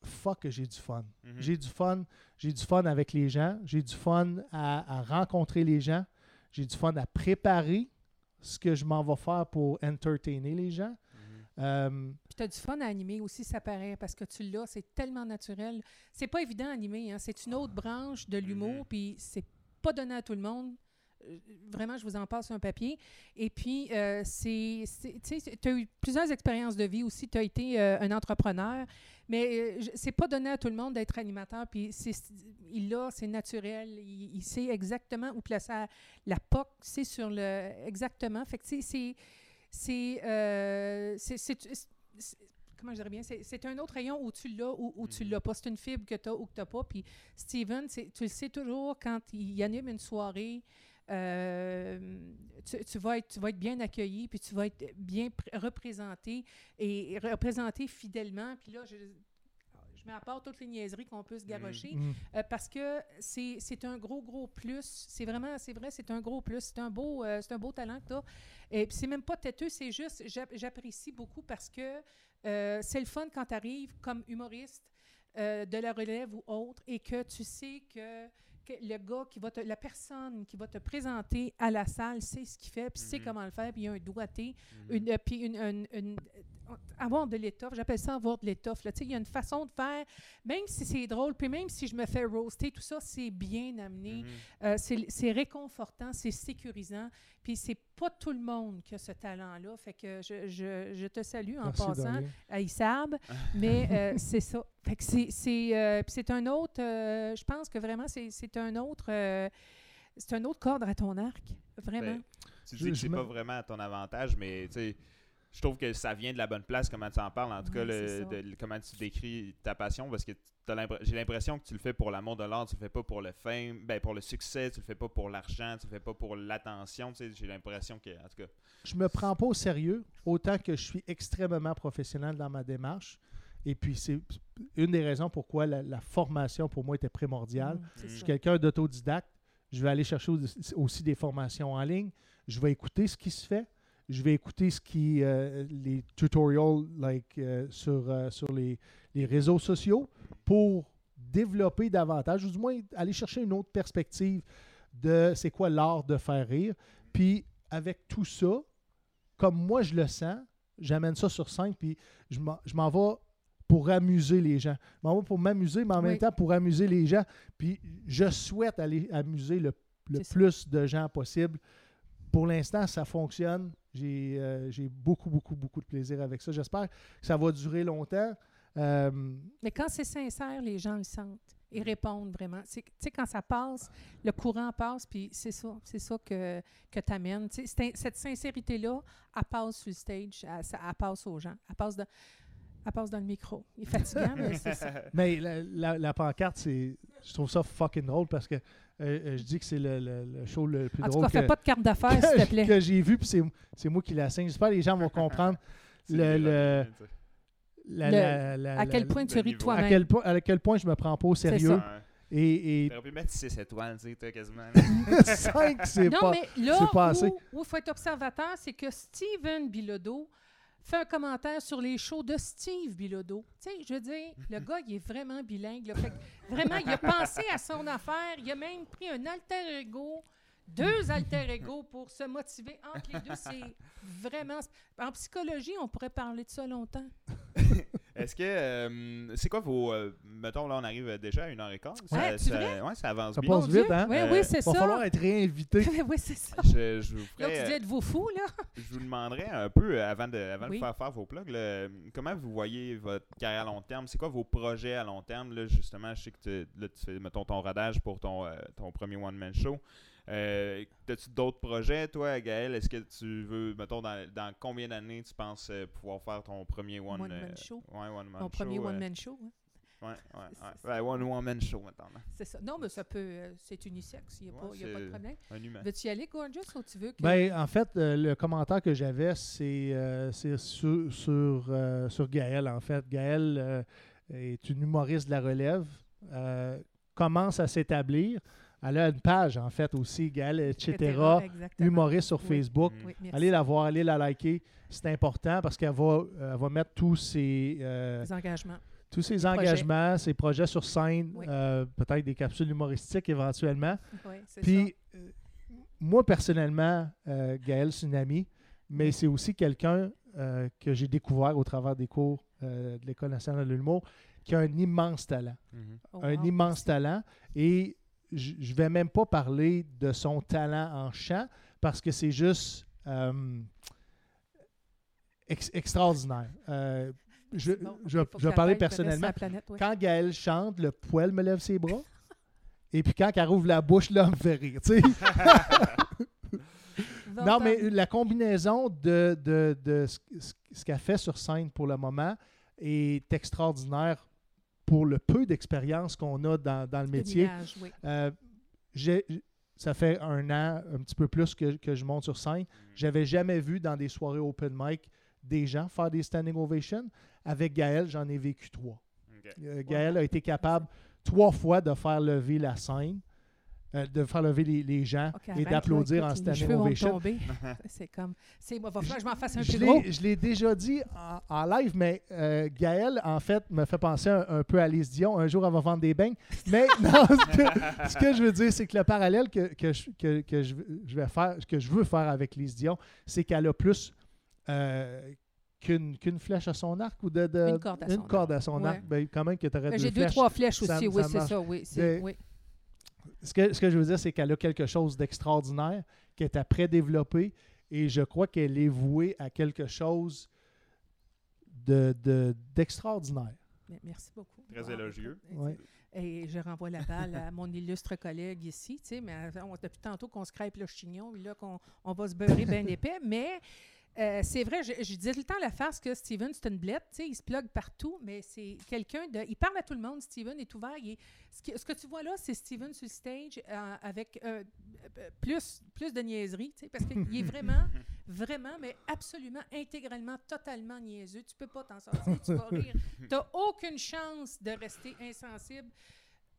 fuck que j'ai du fun. J'ai du fun. J'ai du fun avec les gens. J'ai du fun à rencontrer les gens. J'ai du fun à préparer ce que je m'en vais faire pour entertainer les gens. Mhm. Euh, tu as du fun à animer aussi, ça paraît, parce que tu l'as, c'est tellement naturel. C'est pas évident à animer, hein. c'est une autre branche de l'humour, mhm. puis c'est pas donné à tout le monde. Euh, vraiment, je vous en passe un papier. Et puis, euh, c'est, tu as eu plusieurs expériences de vie aussi. Tu as été euh, un entrepreneur, mais c'est pas donné à tout le monde d'être animateur. Puis, il l'a, c'est naturel. Il, sait exactement où placer la POC. C'est sur le. Exactement. Fait que, tu sais, c'est. comment je dirais bien, c'est un autre rayon où tu l'as ou où, tu mm-hmm. l'as pas. C'est une fibre que tu as ou que tu n'as pas. Puis Steven, tu le sais toujours quand il anime une soirée, euh, tu, vas être, tu vas être bien accueilli, puis tu vas être bien représenté et représenté fidèlement. Puis là, je, je mets à part toutes les niaiseries qu'on peut se garocher, mm. euh, parce que c'est un gros, gros plus. C'est vraiment, c'est vrai, c'est un gros plus. C'est un beau, euh, c'est un beau talent que tu as. Et puis c'est même pas têteux, c'est juste, j'apprécie beaucoup parce que c'est le fun quand tu arrives comme humoriste de la relève ou autre et que tu sais que le gars qui va te, la personne qui va te présenter à la salle sait ce qu'il fait, puis sait mhm. comment le faire, puis il y a un doigté, mhm. une, puis une, une, avoir de l'étoffe, j'appelle ça avoir de l'étoffe. Il y a une façon de faire, même si c'est drôle, puis même si je me fais roaster, tout ça, c'est bien amené, mhm. euh, c'est réconfortant, c'est sécurisant, puis c'est pas tout le monde qui a ce talent-là. Fait que je, je, je, te salue en passant à Issab, <laughs> mais euh, c'est ça. Fait que c'est euh, un autre, je pense que vraiment, c'est un autre... c'est un autre cadre à ton arc, vraiment. Ben, tu dis que c'est pas vraiment à ton avantage, mais tu sais, je trouve que ça vient de la bonne place, comment tu en parles, en tout cas, de, comment tu décris ta passion, parce que j'ai l'impression que tu le fais pour l'amour de l'art, tu le fais pas pour le fame, ben pour le succès, tu le fais pas pour l'argent, tu le fais pas pour l'attention, tu sais, j'ai l'impression que, en tout cas... Je me prends pas au sérieux, autant que je suis extrêmement professionnel dans ma démarche, et puis c'est une des raisons pourquoi la, formation pour moi était primordiale. Mmh, je suis quelqu'un d'autodidacte, je vais aller chercher aussi des formations en ligne, je vais écouter ce qui se fait, je vais écouter ce qui euh, les tutorials like, euh, sur, euh, sur les, réseaux sociaux pour développer davantage, ou du moins aller chercher une autre perspective de c'est quoi l'art de faire rire. Puis avec tout ça, comme moi je le sens, j'amène ça sur scène, puis je m'en vais pour amuser les gens. Je m'en vais pour m'amuser, mais en même temps pour amuser les gens. Puis je souhaite aller amuser le, le plus de gens possible. Pour l'instant, ça fonctionne. Euh, j'ai beaucoup, beaucoup, beaucoup de plaisir avec ça. J'espère que ça va durer longtemps. Euh, Mais quand c'est sincère, les gens le sentent et répondent vraiment. Tu sais, quand ça passe, le courant passe, puis c'est ça, c'est ça que, que tu amènes. Cette sincérité-là, elle passe sur le stage, elle, elle, passe aux gens, elle passe, elle passe dans le micro. Il est fatigant, mais c'est ça. <laughs> Mais la, la, pancarte, c'est, je trouve ça fucking drôle parce que euh, euh, je dis que c'est le, le, show le plus drôle. En tout cas, fais pas de carte d'affaires, s'il te plaît. <laughs> que j'ai vu, puis c'est moi qui la signe. J'espère que les gens vont comprendre. <laughs> Le, le- la- Le- la- la- À la- quel point tu ris de niveau. à toi-même. quel, point, à quel point je me prends pas au C'est sérieux. Et, et T'aurais pu mettre 6 étoiles, tu sais, quasiment. 5, c'est non, pas. mais là c'est pas assez. où il faut être observateur, c'est que Steven Bilodeau fait un commentaire sur les shows de Steve Bilodeau. Tu sais, je veux dire, le <laughs> gars, il est vraiment bilingue. là. Fait que vraiment, il a pensé à son affaire. Il a même pris un alter ego, deux alter ego pour se motiver entre les deux. C'est vraiment... En psychologie, on pourrait parler de ça longtemps. <laughs> Est-ce que. euh, c'est quoi vos. euh, mettons, là, on arrive déjà à une heure et quart. Ça, Ouais, tu ça- ouais, ça avance Ça bien. passe vite, hein? Oui, Euh, oui, c'est va ça. falloir être réinvité. <laughs> oui, c'est ça. Je, je vous Là, tu dis, êtes-vous fou, là? je vous demanderais un peu, euh, avant de, avant Oui. de faire faire vos plugs, là, comment vous voyez votre carrière à long terme? C'est quoi vos projets à long terme? Là, justement, je sais que tu, là, tu fais, mettons, ton rodage pour ton, euh, ton premier one-man show. Euh, As-tu d'autres projets, toi, Gaël? Est-ce que tu veux, mettons, dans, dans combien d'années tu penses euh, pouvoir faire ton premier one, One-man euh, show. Ouais, one-man Mon show. premier euh, one-man show. hein? Ouais, ouais, C'est ouais. Ouais, one woman show maintenant. C'est ça. Non, mais ça peut... euh, c'est unisexe. Il n'y a, Ouais, pas- il y a pas de problème. Un humain. Veux-tu y aller, Gorgeous, ou tu veux que... Ben, en fait, euh, le commentaire que j'avais, c'est euh, c'est sur, sur, euh, sur Gaël, en fait. Gaël euh, est une humoriste de la relève, euh, commence à s'établir. Elle a une page, en fait, aussi, Gaël, etc., exactement. humoriste sur Oui. Facebook. Oui. Allez la voir, allez la liker. C'est important parce qu'elle va, elle va mettre tous ses, euh, Les engagements. tous ses projets. engagements, ses projets sur scène, Oui. euh, peut-être des capsules humoristiques éventuellement. Oui, c'est ça. Puis, euh, moi, personnellement, euh, Gaël, c'est une amie, mais c'est aussi quelqu'un euh, que j'ai découvert au travers des cours euh, de l'École nationale de l'humour, qui a un immense talent. Mhm. Oh, un wow, immense merci. talent. Et je ne vais même pas parler de son talent en chant, parce que c'est juste euh, ex- extraordinaire. Euh, je, Bon, vais parler personnellement. planète. Quand Gaël chante, le poil me lève ses bras. <laughs> Et puis quand elle rouvre la bouche, là, elle me fait rire. <laughs> non, mais la combinaison de, de, ce- ce qu'elle fait sur scène pour le moment est extraordinaire pour le peu d'expérience qu'on a dans, dans le métier. oui. Euh, ça fait un an, un petit peu plus que, que je monte sur scène. J'avais jamais vu dans des soirées open mic des gens faire des standing ovations. Avec Gaël, j'en ai vécu trois. Ok. Euh, Gaël a été capable trois fois de faire lever la scène, euh, de faire lever les, les gens et d'applaudir en standing ovation. tomber. <laughs> <laughs> C'est comme... C'est... Il va falloir que je m'en fasse un Je plus gros. je l'ai déjà dit en, en live, mais euh, Gaël, en fait, me fait penser un, un peu à Lise Dion. Un jour, elle va vendre des beignes. Mais <laughs> non, ce que, ce que je veux dire, c'est que le parallèle que, que, je, que, que je, je vais faire, que je veux faire avec Lise Dion, c'est qu'elle a plus euh, qu'une, qu'une flèche à son arc ou de, de- Une corde à son corde à son Ouais. arc. Ben, quand même que tu aurais Ben, deux J'ai deux, flèches. trois flèches Ça- aussi, oui, ça ça, oui. c'est- De- oui. Ce que, ce que je veux dire, c'est qu'elle a quelque chose d'extraordinaire, qu'elle est après développer, et je crois qu'elle est vouée à quelque chose de, de- d'extraordinaire. Mais Merci beaucoup. Très Wow, élogieux. Ouais. Et je renvoie la balle à mon illustre collègue ici, tu sais, mais on- depuis tantôt qu'on se crêpe le chignon, là, qu'on on va se beurrer bien <laughs> épais, mais euh, c'est vrai, je, je disais tout le temps la face que Steven, c'est une blette, il se plug partout, mais c'est quelqu'un de... Il parle à tout le monde, Steven est ouvert, il est- ce, que, ce que tu vois là, c'est Steven sur le stage euh, avec euh, plus, plus de niaiserie, parce qu'il est vraiment, <laughs> vraiment, mais absolument, intégralement, totalement niaiseux. Tu peux pas t'en sortir, tu vas rire. <laughs> Tu n'as aucune chance de rester insensible.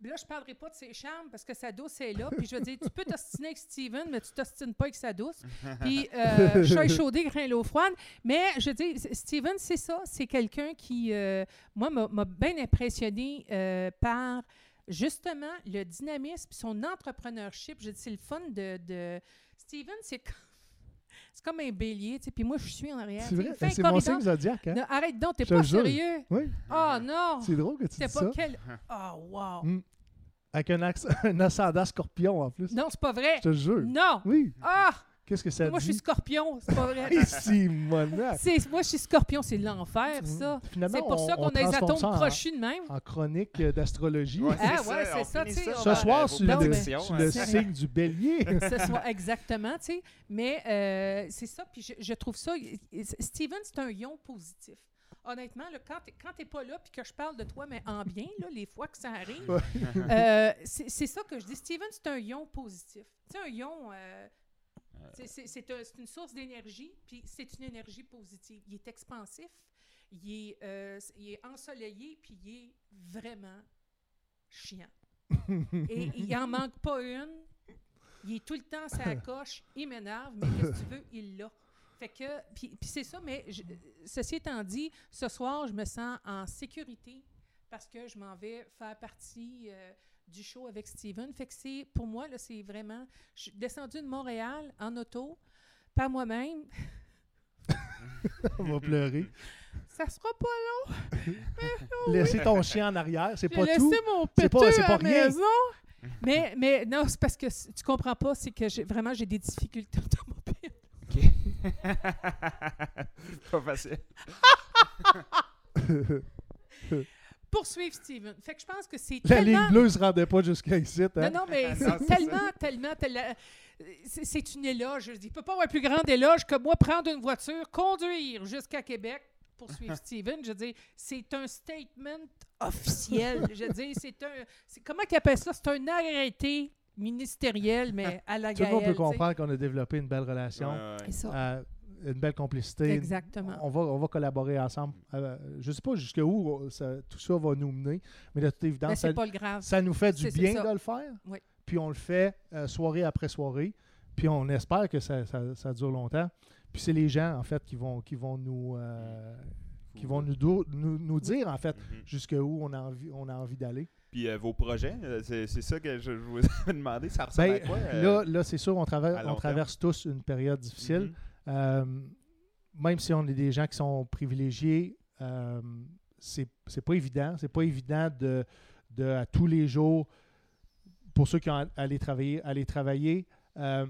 Là, je ne parlerai pas de ses charmes parce que sa douce est là. Puis je veux dire, tu peux t'ostiner avec Steven, mais tu t'ostines pas avec sa douce. Puis euh, chat échaudé, grain l'eau froide. Mais je veux dire, Steven, c'est ça. C'est quelqu'un qui, euh, moi, m'a- bien impressionné euh, par justement le dynamisme son entrepreneurship. Je dis, c'est le fun de. de... Steven, c'est c'est comme un bélier, tu sais. Puis moi, je suis en arrière. C'est vrai, c'est mon signe zodiac. Hein? Non, arrête donc, t'es pas sérieux. Oui, Oh non! c'est drôle que tu dis pas ça. quel. Oh, wow! Mm. Avec un, axe- <laughs> un ascendant scorpion en plus. Non, c'est pas vrai. Je te jure. Non! Oui. Ah! Qu'est-ce que ça Moi, je dit? suis scorpion, c'est pas vrai. <laughs> C'est- moi, je suis scorpion, c'est l'enfer, ça. Finalement, C'est pour ça on- qu'on on a les atomes crochus de même. En, chronique euh, d'astrologie. Ouais, Ah, c'est ouais, ça, c'est ça, tu sais, Ce soir, sur le, hein. le C'est- signe du bélier. <laughs> ce soit exactement, tu sais. Mais euh, c'est ça, puis je, je trouve ça. Steven, c'est un ion positif. Honnêtement, là, quand t'es- quand t'es pas là, puis que je parle de toi, mais en bien, là, les fois que ça arrive, euh, c'est c'est ça que je dis. Steven, c'est un ion positif. Tu sais, un ion. euh, C'est- C'est c'est un- c'est une source d'énergie, puis c'est une énergie positive. Il est expansif, il est, euh, il est ensoleillé, puis il est vraiment chiant. <laughs> Et il en manque pas une. Il est tout le temps sa coche, il m'énerve, mais qu'est-ce que tu veux, il l'a. Fait que, puis, puis c'est ça, mais je- ceci étant dit, ce soir, je me sens en sécurité parce que je m'en vais faire partie euh, du show avec Steven. Fait que c'est, pour moi, là, c'est vraiment, je suis descendue de Montréal en auto par moi-même. <laughs> On va pleurer. Ça sera pas long. <laughs> Laisser ton chien en arrière, c'est pas laissé tout. mon C'est pas- c'est pas à rien. maison. Mais, mais non, c'est parce que tu comprends pas, c'est que j'ai, vraiment, j'ai des difficultés automobiles. <laughs> Pas facile. Poursuivre Steven. Fait que je pense que c'est La tellement... ligne bleue se rendait pas jusqu'à ici. hein? Non, non, mais Non, c'est tellement, tellement, tellement- c'est- une éloge. Je dis, il peut pas avoir plus grand éloge que moi prendre une voiture, conduire jusqu'à Québec pour suivre <laughs> Steven. Je veux dire, c'est un statement officiel. <laughs> Je veux dire, c'est un. c'est- Comment qu'ils appellent ça? C'est un arrêté ministériel, mais à la Tout le monde peut tu comprendre qu'on a développé une belle relation, C'est ça. euh, une belle complicité. Exactement. On va, on va collaborer ensemble. Euh, je ne sais pas jusqu'où ça- tout ça va nous mener, mais de toute évidence, ça, c'est pas le grave. ça nous fait du bien ça. de le faire. Oui. Puis on le fait euh, soirée après soirée. Puis on espère que ça, ça- ça dure longtemps. Puis c'est les gens, en fait, qui vont, qui vont nous. euh, qui vont nous, nous, nous dire, en fait, Mhm. jusqu'où on a envie, on a envie d'aller. Puis euh, vos projets, euh, c'est ça que je, je vous <laughs> ai demandé. Ça ressemble Ben, à quoi? euh, là, là c'est sûr, on, long on traverse tous une période difficile. mhm. Euh, même si on est des gens qui sont privilégiés, euh, c'est pas évident. C'est pas évident de, de, à tous les jours, pour ceux qui ont à aller travailler, aller travailler euh,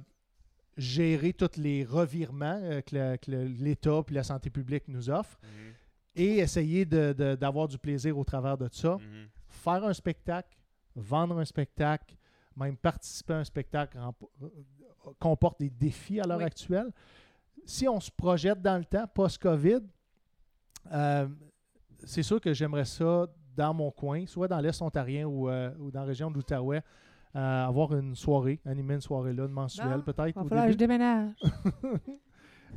gérer tous les revirements euh, que l'État et la santé publique nous offrent Mhm. et essayer d'avoir du plaisir au travers de ça. Mhm. Faire un spectacle, vendre un spectacle, même participer à un spectacle euh, comporte des défis à l'heure Oui. actuelle. Si on se projette dans le temps, post-COVID, euh, c'est sûr que j'aimerais ça dans mon coin, soit dans l'Est ontarien ou, euh, ou dans la région de l'Outaouais, euh, avoir une soirée, animer une soirée là, une mensuelle Bon, peut-être. Il va au falloir que je déménage. <laughs> <laughs>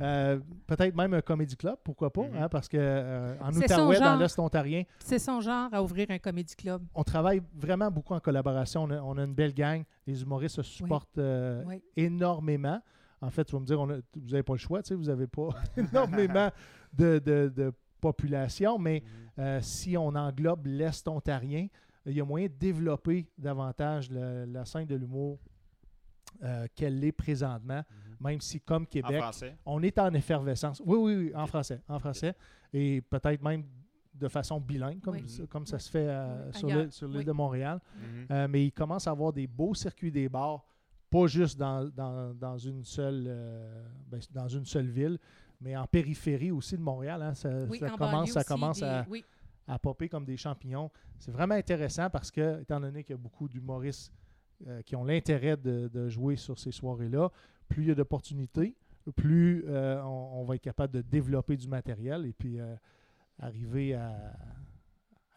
Euh, peut-être même un comédie club, pourquoi pas, Mhm. hein, parce que euh, en Outaouais, dans l'Est ontarien, C'est son genre à ouvrir un comédie club. on travaille vraiment beaucoup en collaboration. On a, on a une belle gang. Les humoristes se supportent euh, Oui. énormément. En fait, tu vas me dire, on a- vous n'avez pas le choix, tu sais, vous n'avez pas <laughs> énormément de, de- de population, mais Mhm. euh, si on englobe l'Est ontarien, il y a moyen de développer davantage le- la scène de l'humour euh, qu'elle l'est présentement, Mhm. même si, comme En Québec, français? on est en effervescence. Oui, oui, oui, en français. En français. Et peut-être même de façon bilingue, comme, Oui. ça, comme ça Oui. se fait euh, Oui, sur l'île Oui. de Montréal. Mhm. Euh, mais il commence à avoir des beaux circuits des bars, pas juste dans, dans, dans une, seule, euh, ben, dans une seule ville, mais en périphérie aussi de Montréal. hein. ça, Oui, ça en commence, ça commence des- à, Oui, à popper comme des champignons. C'est vraiment intéressant parce que, étant donné qu'il y a beaucoup d'humoristes euh, qui ont l'intérêt de, de jouer sur ces soirées-là, plus il y a d'opportunités, plus euh, on, on va être capable de développer du matériel et puis arriver à,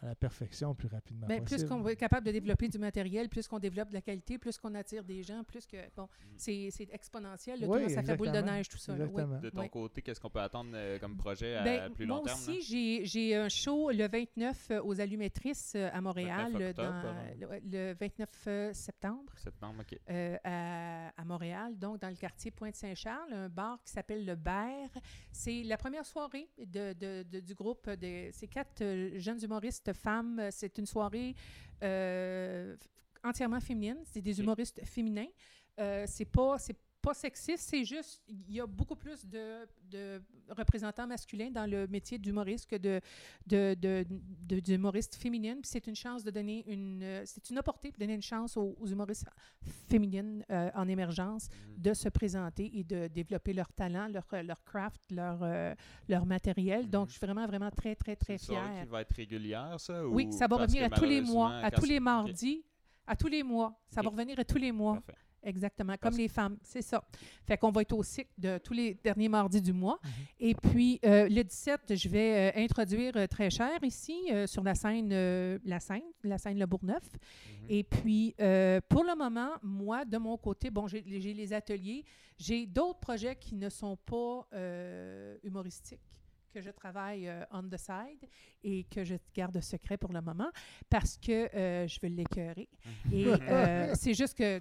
à la perfection plus rapidement plus qu'on être capable de développer du matériel, plus qu'on développe de la qualité, plus qu'on attire des gens, plus que. Bon, c'est c'est exponentiel. là, Oui, comment ça fait boule de neige, tout ça. oui. De ton Oui. côté, qu'est-ce qu'on peut attendre euh, comme projet à Ben, plus moi long terme? aussi, j'ai- j'ai un show le 29 euh, aux Allumettrices euh, à Montréal, 29 octobre, dans, pardon. le, le 29 euh, septembre. Septembre, OK. euh, à, à Montréal, donc dans le quartier Pointe-Saint-Charles, un bar qui s'appelle Le Berre. C'est la première soirée de, de- de- du groupe de ces quatre jeunes humoristes femmes. C'est une soirée euh, entièrement féminine. C'est des humoristes féminins. Euh, c'est pas c'est pas sexiste, c'est juste il y a beaucoup plus de, de représentants masculins dans le métier d'humoriste que de de, de, de- d'humoristes féminines. Puis c'est une chance de donner une euh, c'est une opportunité de donner une chance aux, aux humoristes féminines euh, en émergence Mhm. de se présenter et de développer leur talent, leur, leur craft, leur, euh, leur matériel. Donc, Mhm. je suis vraiment, vraiment très, très, très C'est fière. qui va être régulière, ça? Oui, ou ça va revenir à tous les mois, à tous les mardis, à tous les mois. Ça va revenir à tous les mois. parfait. Exactement. Parce- Comme les femmes, c'est ça. Fait qu'on va être au cycle de tous les derniers mardis du mois. Mhm. Et puis, euh, le 17, je vais euh, introduire euh, Très Cher ici, sur la scène, la scène, la scène Le Bourgneuf. Mhm. Et puis, pour le moment, moi, de mon côté, bon, j'ai les ateliers. J'ai d'autres projets qui ne sont pas humoristiques que je travaille euh, on the side et que je garde secret pour le moment parce que euh, je veux l'écœurer. Et euh, c'est juste que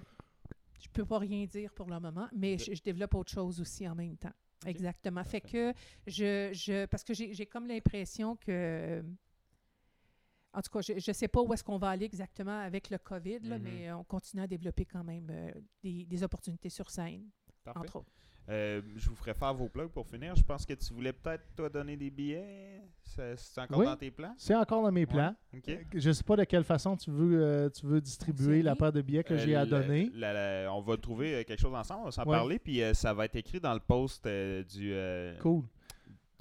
je peux pas rien dire pour le moment, mais je, je développe autre chose aussi en même temps. Exactement. Fait que je, je parce que j'ai j'ai comme l'impression que en tout cas, je ne sais pas où est-ce qu'on va aller exactement avec le COVID, là, Mhm. mais on continue à développer quand même euh, des, des opportunités sur scène, Parfait. entre autres. Euh, je vous ferai faire vos plugs pour finir. Je pense que tu voulais peut-être, toi, donner des billets. C'est encore Oui. dans tes plans? C'est encore dans mes plans. Ouais. OK. Euh, Je ne sais pas de quelle façon tu veux, euh, tu veux distribuer la paire de billets que Euh, j'ai à donner. la- la- on va trouver quelque chose ensemble, on va s'en Ouais. parler, puis euh, ça va être écrit dans le post euh, du euh, Cool.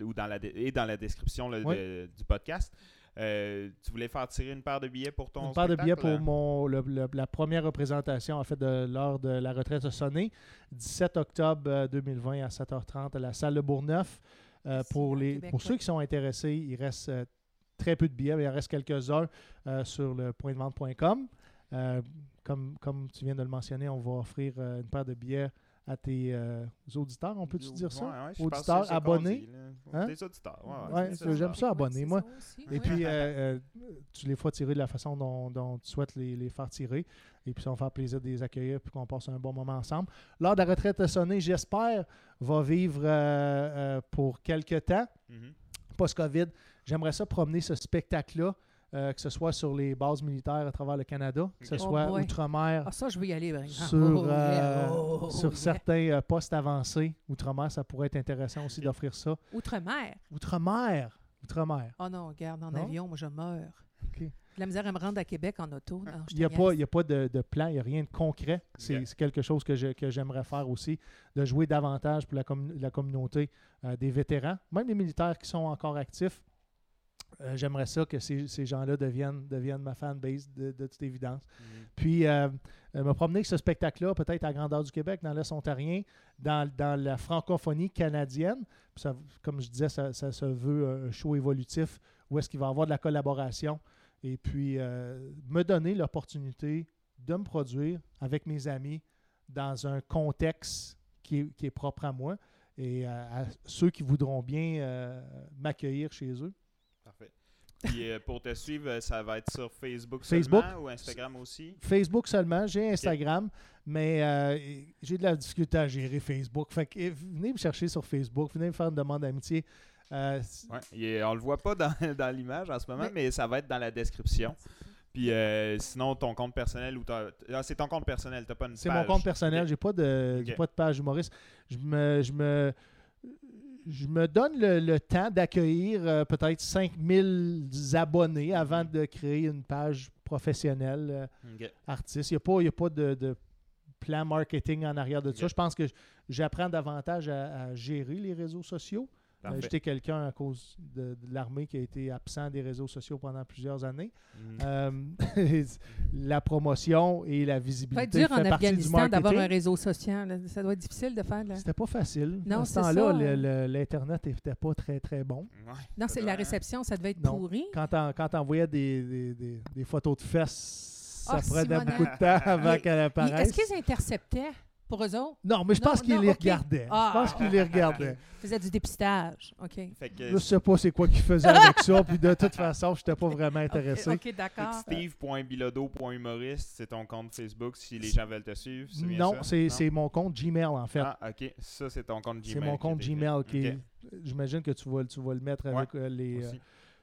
ou dans la et dans la description là, Ouais. de- du podcast. Euh, tu voulais faire tirer une paire de billets pour ton Une paire de billets pour mon, le- le- la première représentation en fait de lors de la retraite a sonné, 17 octobre euh, 2020 à 7h30 à la salle de Bourgneuf. Euh, pour, les, Québec, pour ouais. ceux qui sont intéressés, il reste euh, très peu de billets, mais il en reste quelques-uns euh, sur le pointdevente.com. Euh, comme, comme tu viens de le mentionner, on va offrir euh, une paire de billets à tes euh, auditeurs, on peut-tu dire ça? Ouais, ouais, auditeurs, c'est ça qu'on abonnés. Hein? Des auditeurs. Ouais, j'aime ça, abonné, c'est moi. ça aussi, Et puis, euh, euh, tu les feras tirer de la façon dont, dont tu souhaites les, les faire tirer. Et puis, ça va faire plaisir de les accueillir puis qu'on passe un bon moment ensemble. L'heure de la retraite a sonné, j'espère, va vivre euh, euh, pour quelques temps, Mhm. post-COVID. J'aimerais ça promener ce spectacle-là, euh, que ce soit sur les bases militaires à travers le Canada, que ce. Oh soit boy. outre-mer, Ah, ça, je veux y aller, par exemple. sur, Oh, euh, yeah. Oh, sur yeah. certains euh, postes avancés. Outre-mer, ça pourrait être intéressant aussi d'offrir ça. Outre-mer? Outre-mer! Outre-mer. Oh non, regarde, en Non? avion, moi, je meurs. OK. J'ai de La misère à me rendre à Québec en auto. Non, Il n'y a, te pas- niaise. il y a pas de, de plan, il n'y a rien de concret. C'est quelque chose que je- que j'aimerais faire aussi, de jouer davantage pour la, la communauté euh, des vétérans, même les militaires qui sont encore actifs. Euh, j'aimerais ça que ces, ces gens-là deviennent, deviennent ma fanbase, de, de toute évidence. Mhm. Puis, euh, euh, me promener avec ce spectacle-là, peut-être à grandeur du Québec, dans l'Est ontarien, dans, dans la francophonie canadienne. Ça- comme je disais, ça, ça se veut un show évolutif où est-ce qu'il va y avoir de la collaboration. Et puis, euh, me donner l'opportunité de me produire avec mes amis dans un contexte qui est, qui est propre à moi et à, à ceux qui voudront bien m'accueillir chez eux. Puis euh, pour te suivre, euh, ça va être sur Facebook, Facebook. seulement ou Instagram aussi? Facebook seulement, j'ai Instagram, mais euh, j'ai de la difficulté à gérer Facebook. Fait que eh, venez me chercher sur Facebook, venez me faire une demande d'amitié. Euh, Ouais. Et on le voit pas dans, <laughs> dans l'image en ce moment, Mais- mais... ça va être dans la description. Puis euh, sinon, ton compte personnel ou ah, c'est ton compte personnel, t'as pas une C'est mon compte personnel, j'ai pas de pas de page humoriste. Je me je me je me donne le, le temps d'accueillir euh, peut-être 5000 abonnés avant de créer une page professionnelle euh, artiste. Il n'y a pas, y a pas de, de plan marketing en arrière de ça. Je pense que j'apprends davantage à, à gérer les réseaux sociaux. Parfait. J'étais quelqu'un à cause de, de l'armée qui a été absent des réseaux sociaux pendant plusieurs années. Mhm. Euh, <laughs> la promotion et la Ça visibilité doit être dur en Afghanistan d'avoir un réseau social. Ça doit être difficile de faire. C'était pas facile. Non, à ce c'est temps-là, ça. l'Internet n'était pas très, très bon. Ouais. Non, c'est la Ouais. réception, ça devait être Non. pourri. Quand on envoyait des, des, des- des photos de fesses, ça Ah, prenait beaucoup de temps <laughs> avant qu'elle apparaisse. Est-ce qu'ils interceptaient? Pour eux autres? Non, mais je Non, pense qu'ils les regardaient. Ah. Je pense qu'ils les regardaient. <laughs> Ils faisaient du dépistage. OK. Fait que Je sais pas c'est quoi qu'ils faisaient avec ça, puis de toute façon, je n'étais pas vraiment <laughs> intéressé. OK, d'accord. Steve.bilodo.humoriste, c'est ton compte Facebook si les gens veulent te suivre. Non, c'est c'est mon compte Gmail en fait. Ah, ok. Ça, c'est ton compte Gmail. c'est mon compte. Gmail qui. J'imagine que tu vas, tu vas le mettre avec euh, les, euh.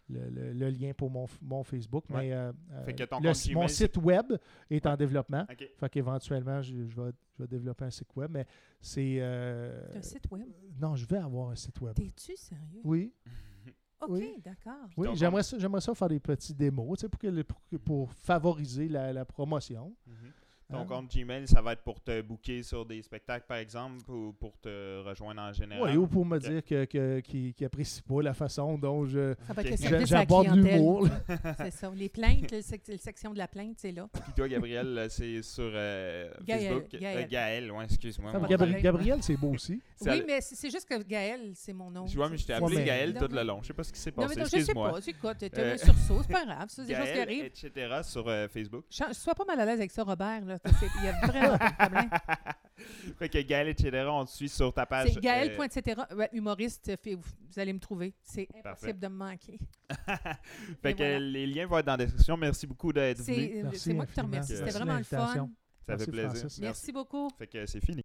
Le, le- le lien pour mon, mon Facebook. Ouais. Mais euh, euh, Fait que ton le- compte mon site web est en développement. Ok. Fait qu'éventuellement, je, je vais, je vais développer un site web. Mais c'est. euh, Un site web. non, je vais avoir un site web. T'es-tu sérieux? Oui, OK, oui. d'accord. oui j'aimerais ça, j'aimerais ça faire des petits démos tu sais, pour, que pour, pour favoriser la, la promotion. Mhm. Ton Ah. compte Gmail, ça va être pour te booker sur des spectacles, par exemple, ou pour te rejoindre en général? Oui, ou pour me dire que, que, qu'il qu'il apprécie pas la façon dont je, j'aborde l'humour. <laughs> C'est ça. Les plaintes, le la section de la plainte, c'est là. Puis toi, Gabriel, c'est sur euh, Gaël, Facebook. Gaël. Euh, Gaël, ouais, excuse-moi. Gabri- problème. Gabriel, c'est beau aussi. Oui, mais c'est juste que Gaël, c'est mon nom. Je vois, mais je t'ai Ouais, appelé mais- Gaël Non, tout le mais- long. Je sais pas ce qui s'est Non, passé. mais non, je sais pas. Écoute, t'as Euh, un sursaut, c'est pas grave. C'est des choses qui Gaël, arrivent. etc. sur Facebook. Je sois pas mal à l'aise avec ça, Robert. Il y a vraiment pas de problème. <laughs> Fait que Gaël, etc. On te suit sur ta page. C'est Gaël, euh, point, etc. Ouais, humoriste, euh, fait- vous vous allez me trouver. C'est Parfait. impossible de me manquer. <laughs> Fait Et que voilà. les liens vont être dans la description. Merci beaucoup d'être venu. C'est Merci c'est moi qui te remercie. C'était vraiment le fun. Ça fait plaisir. Merci beaucoup. Fait que c'est fini.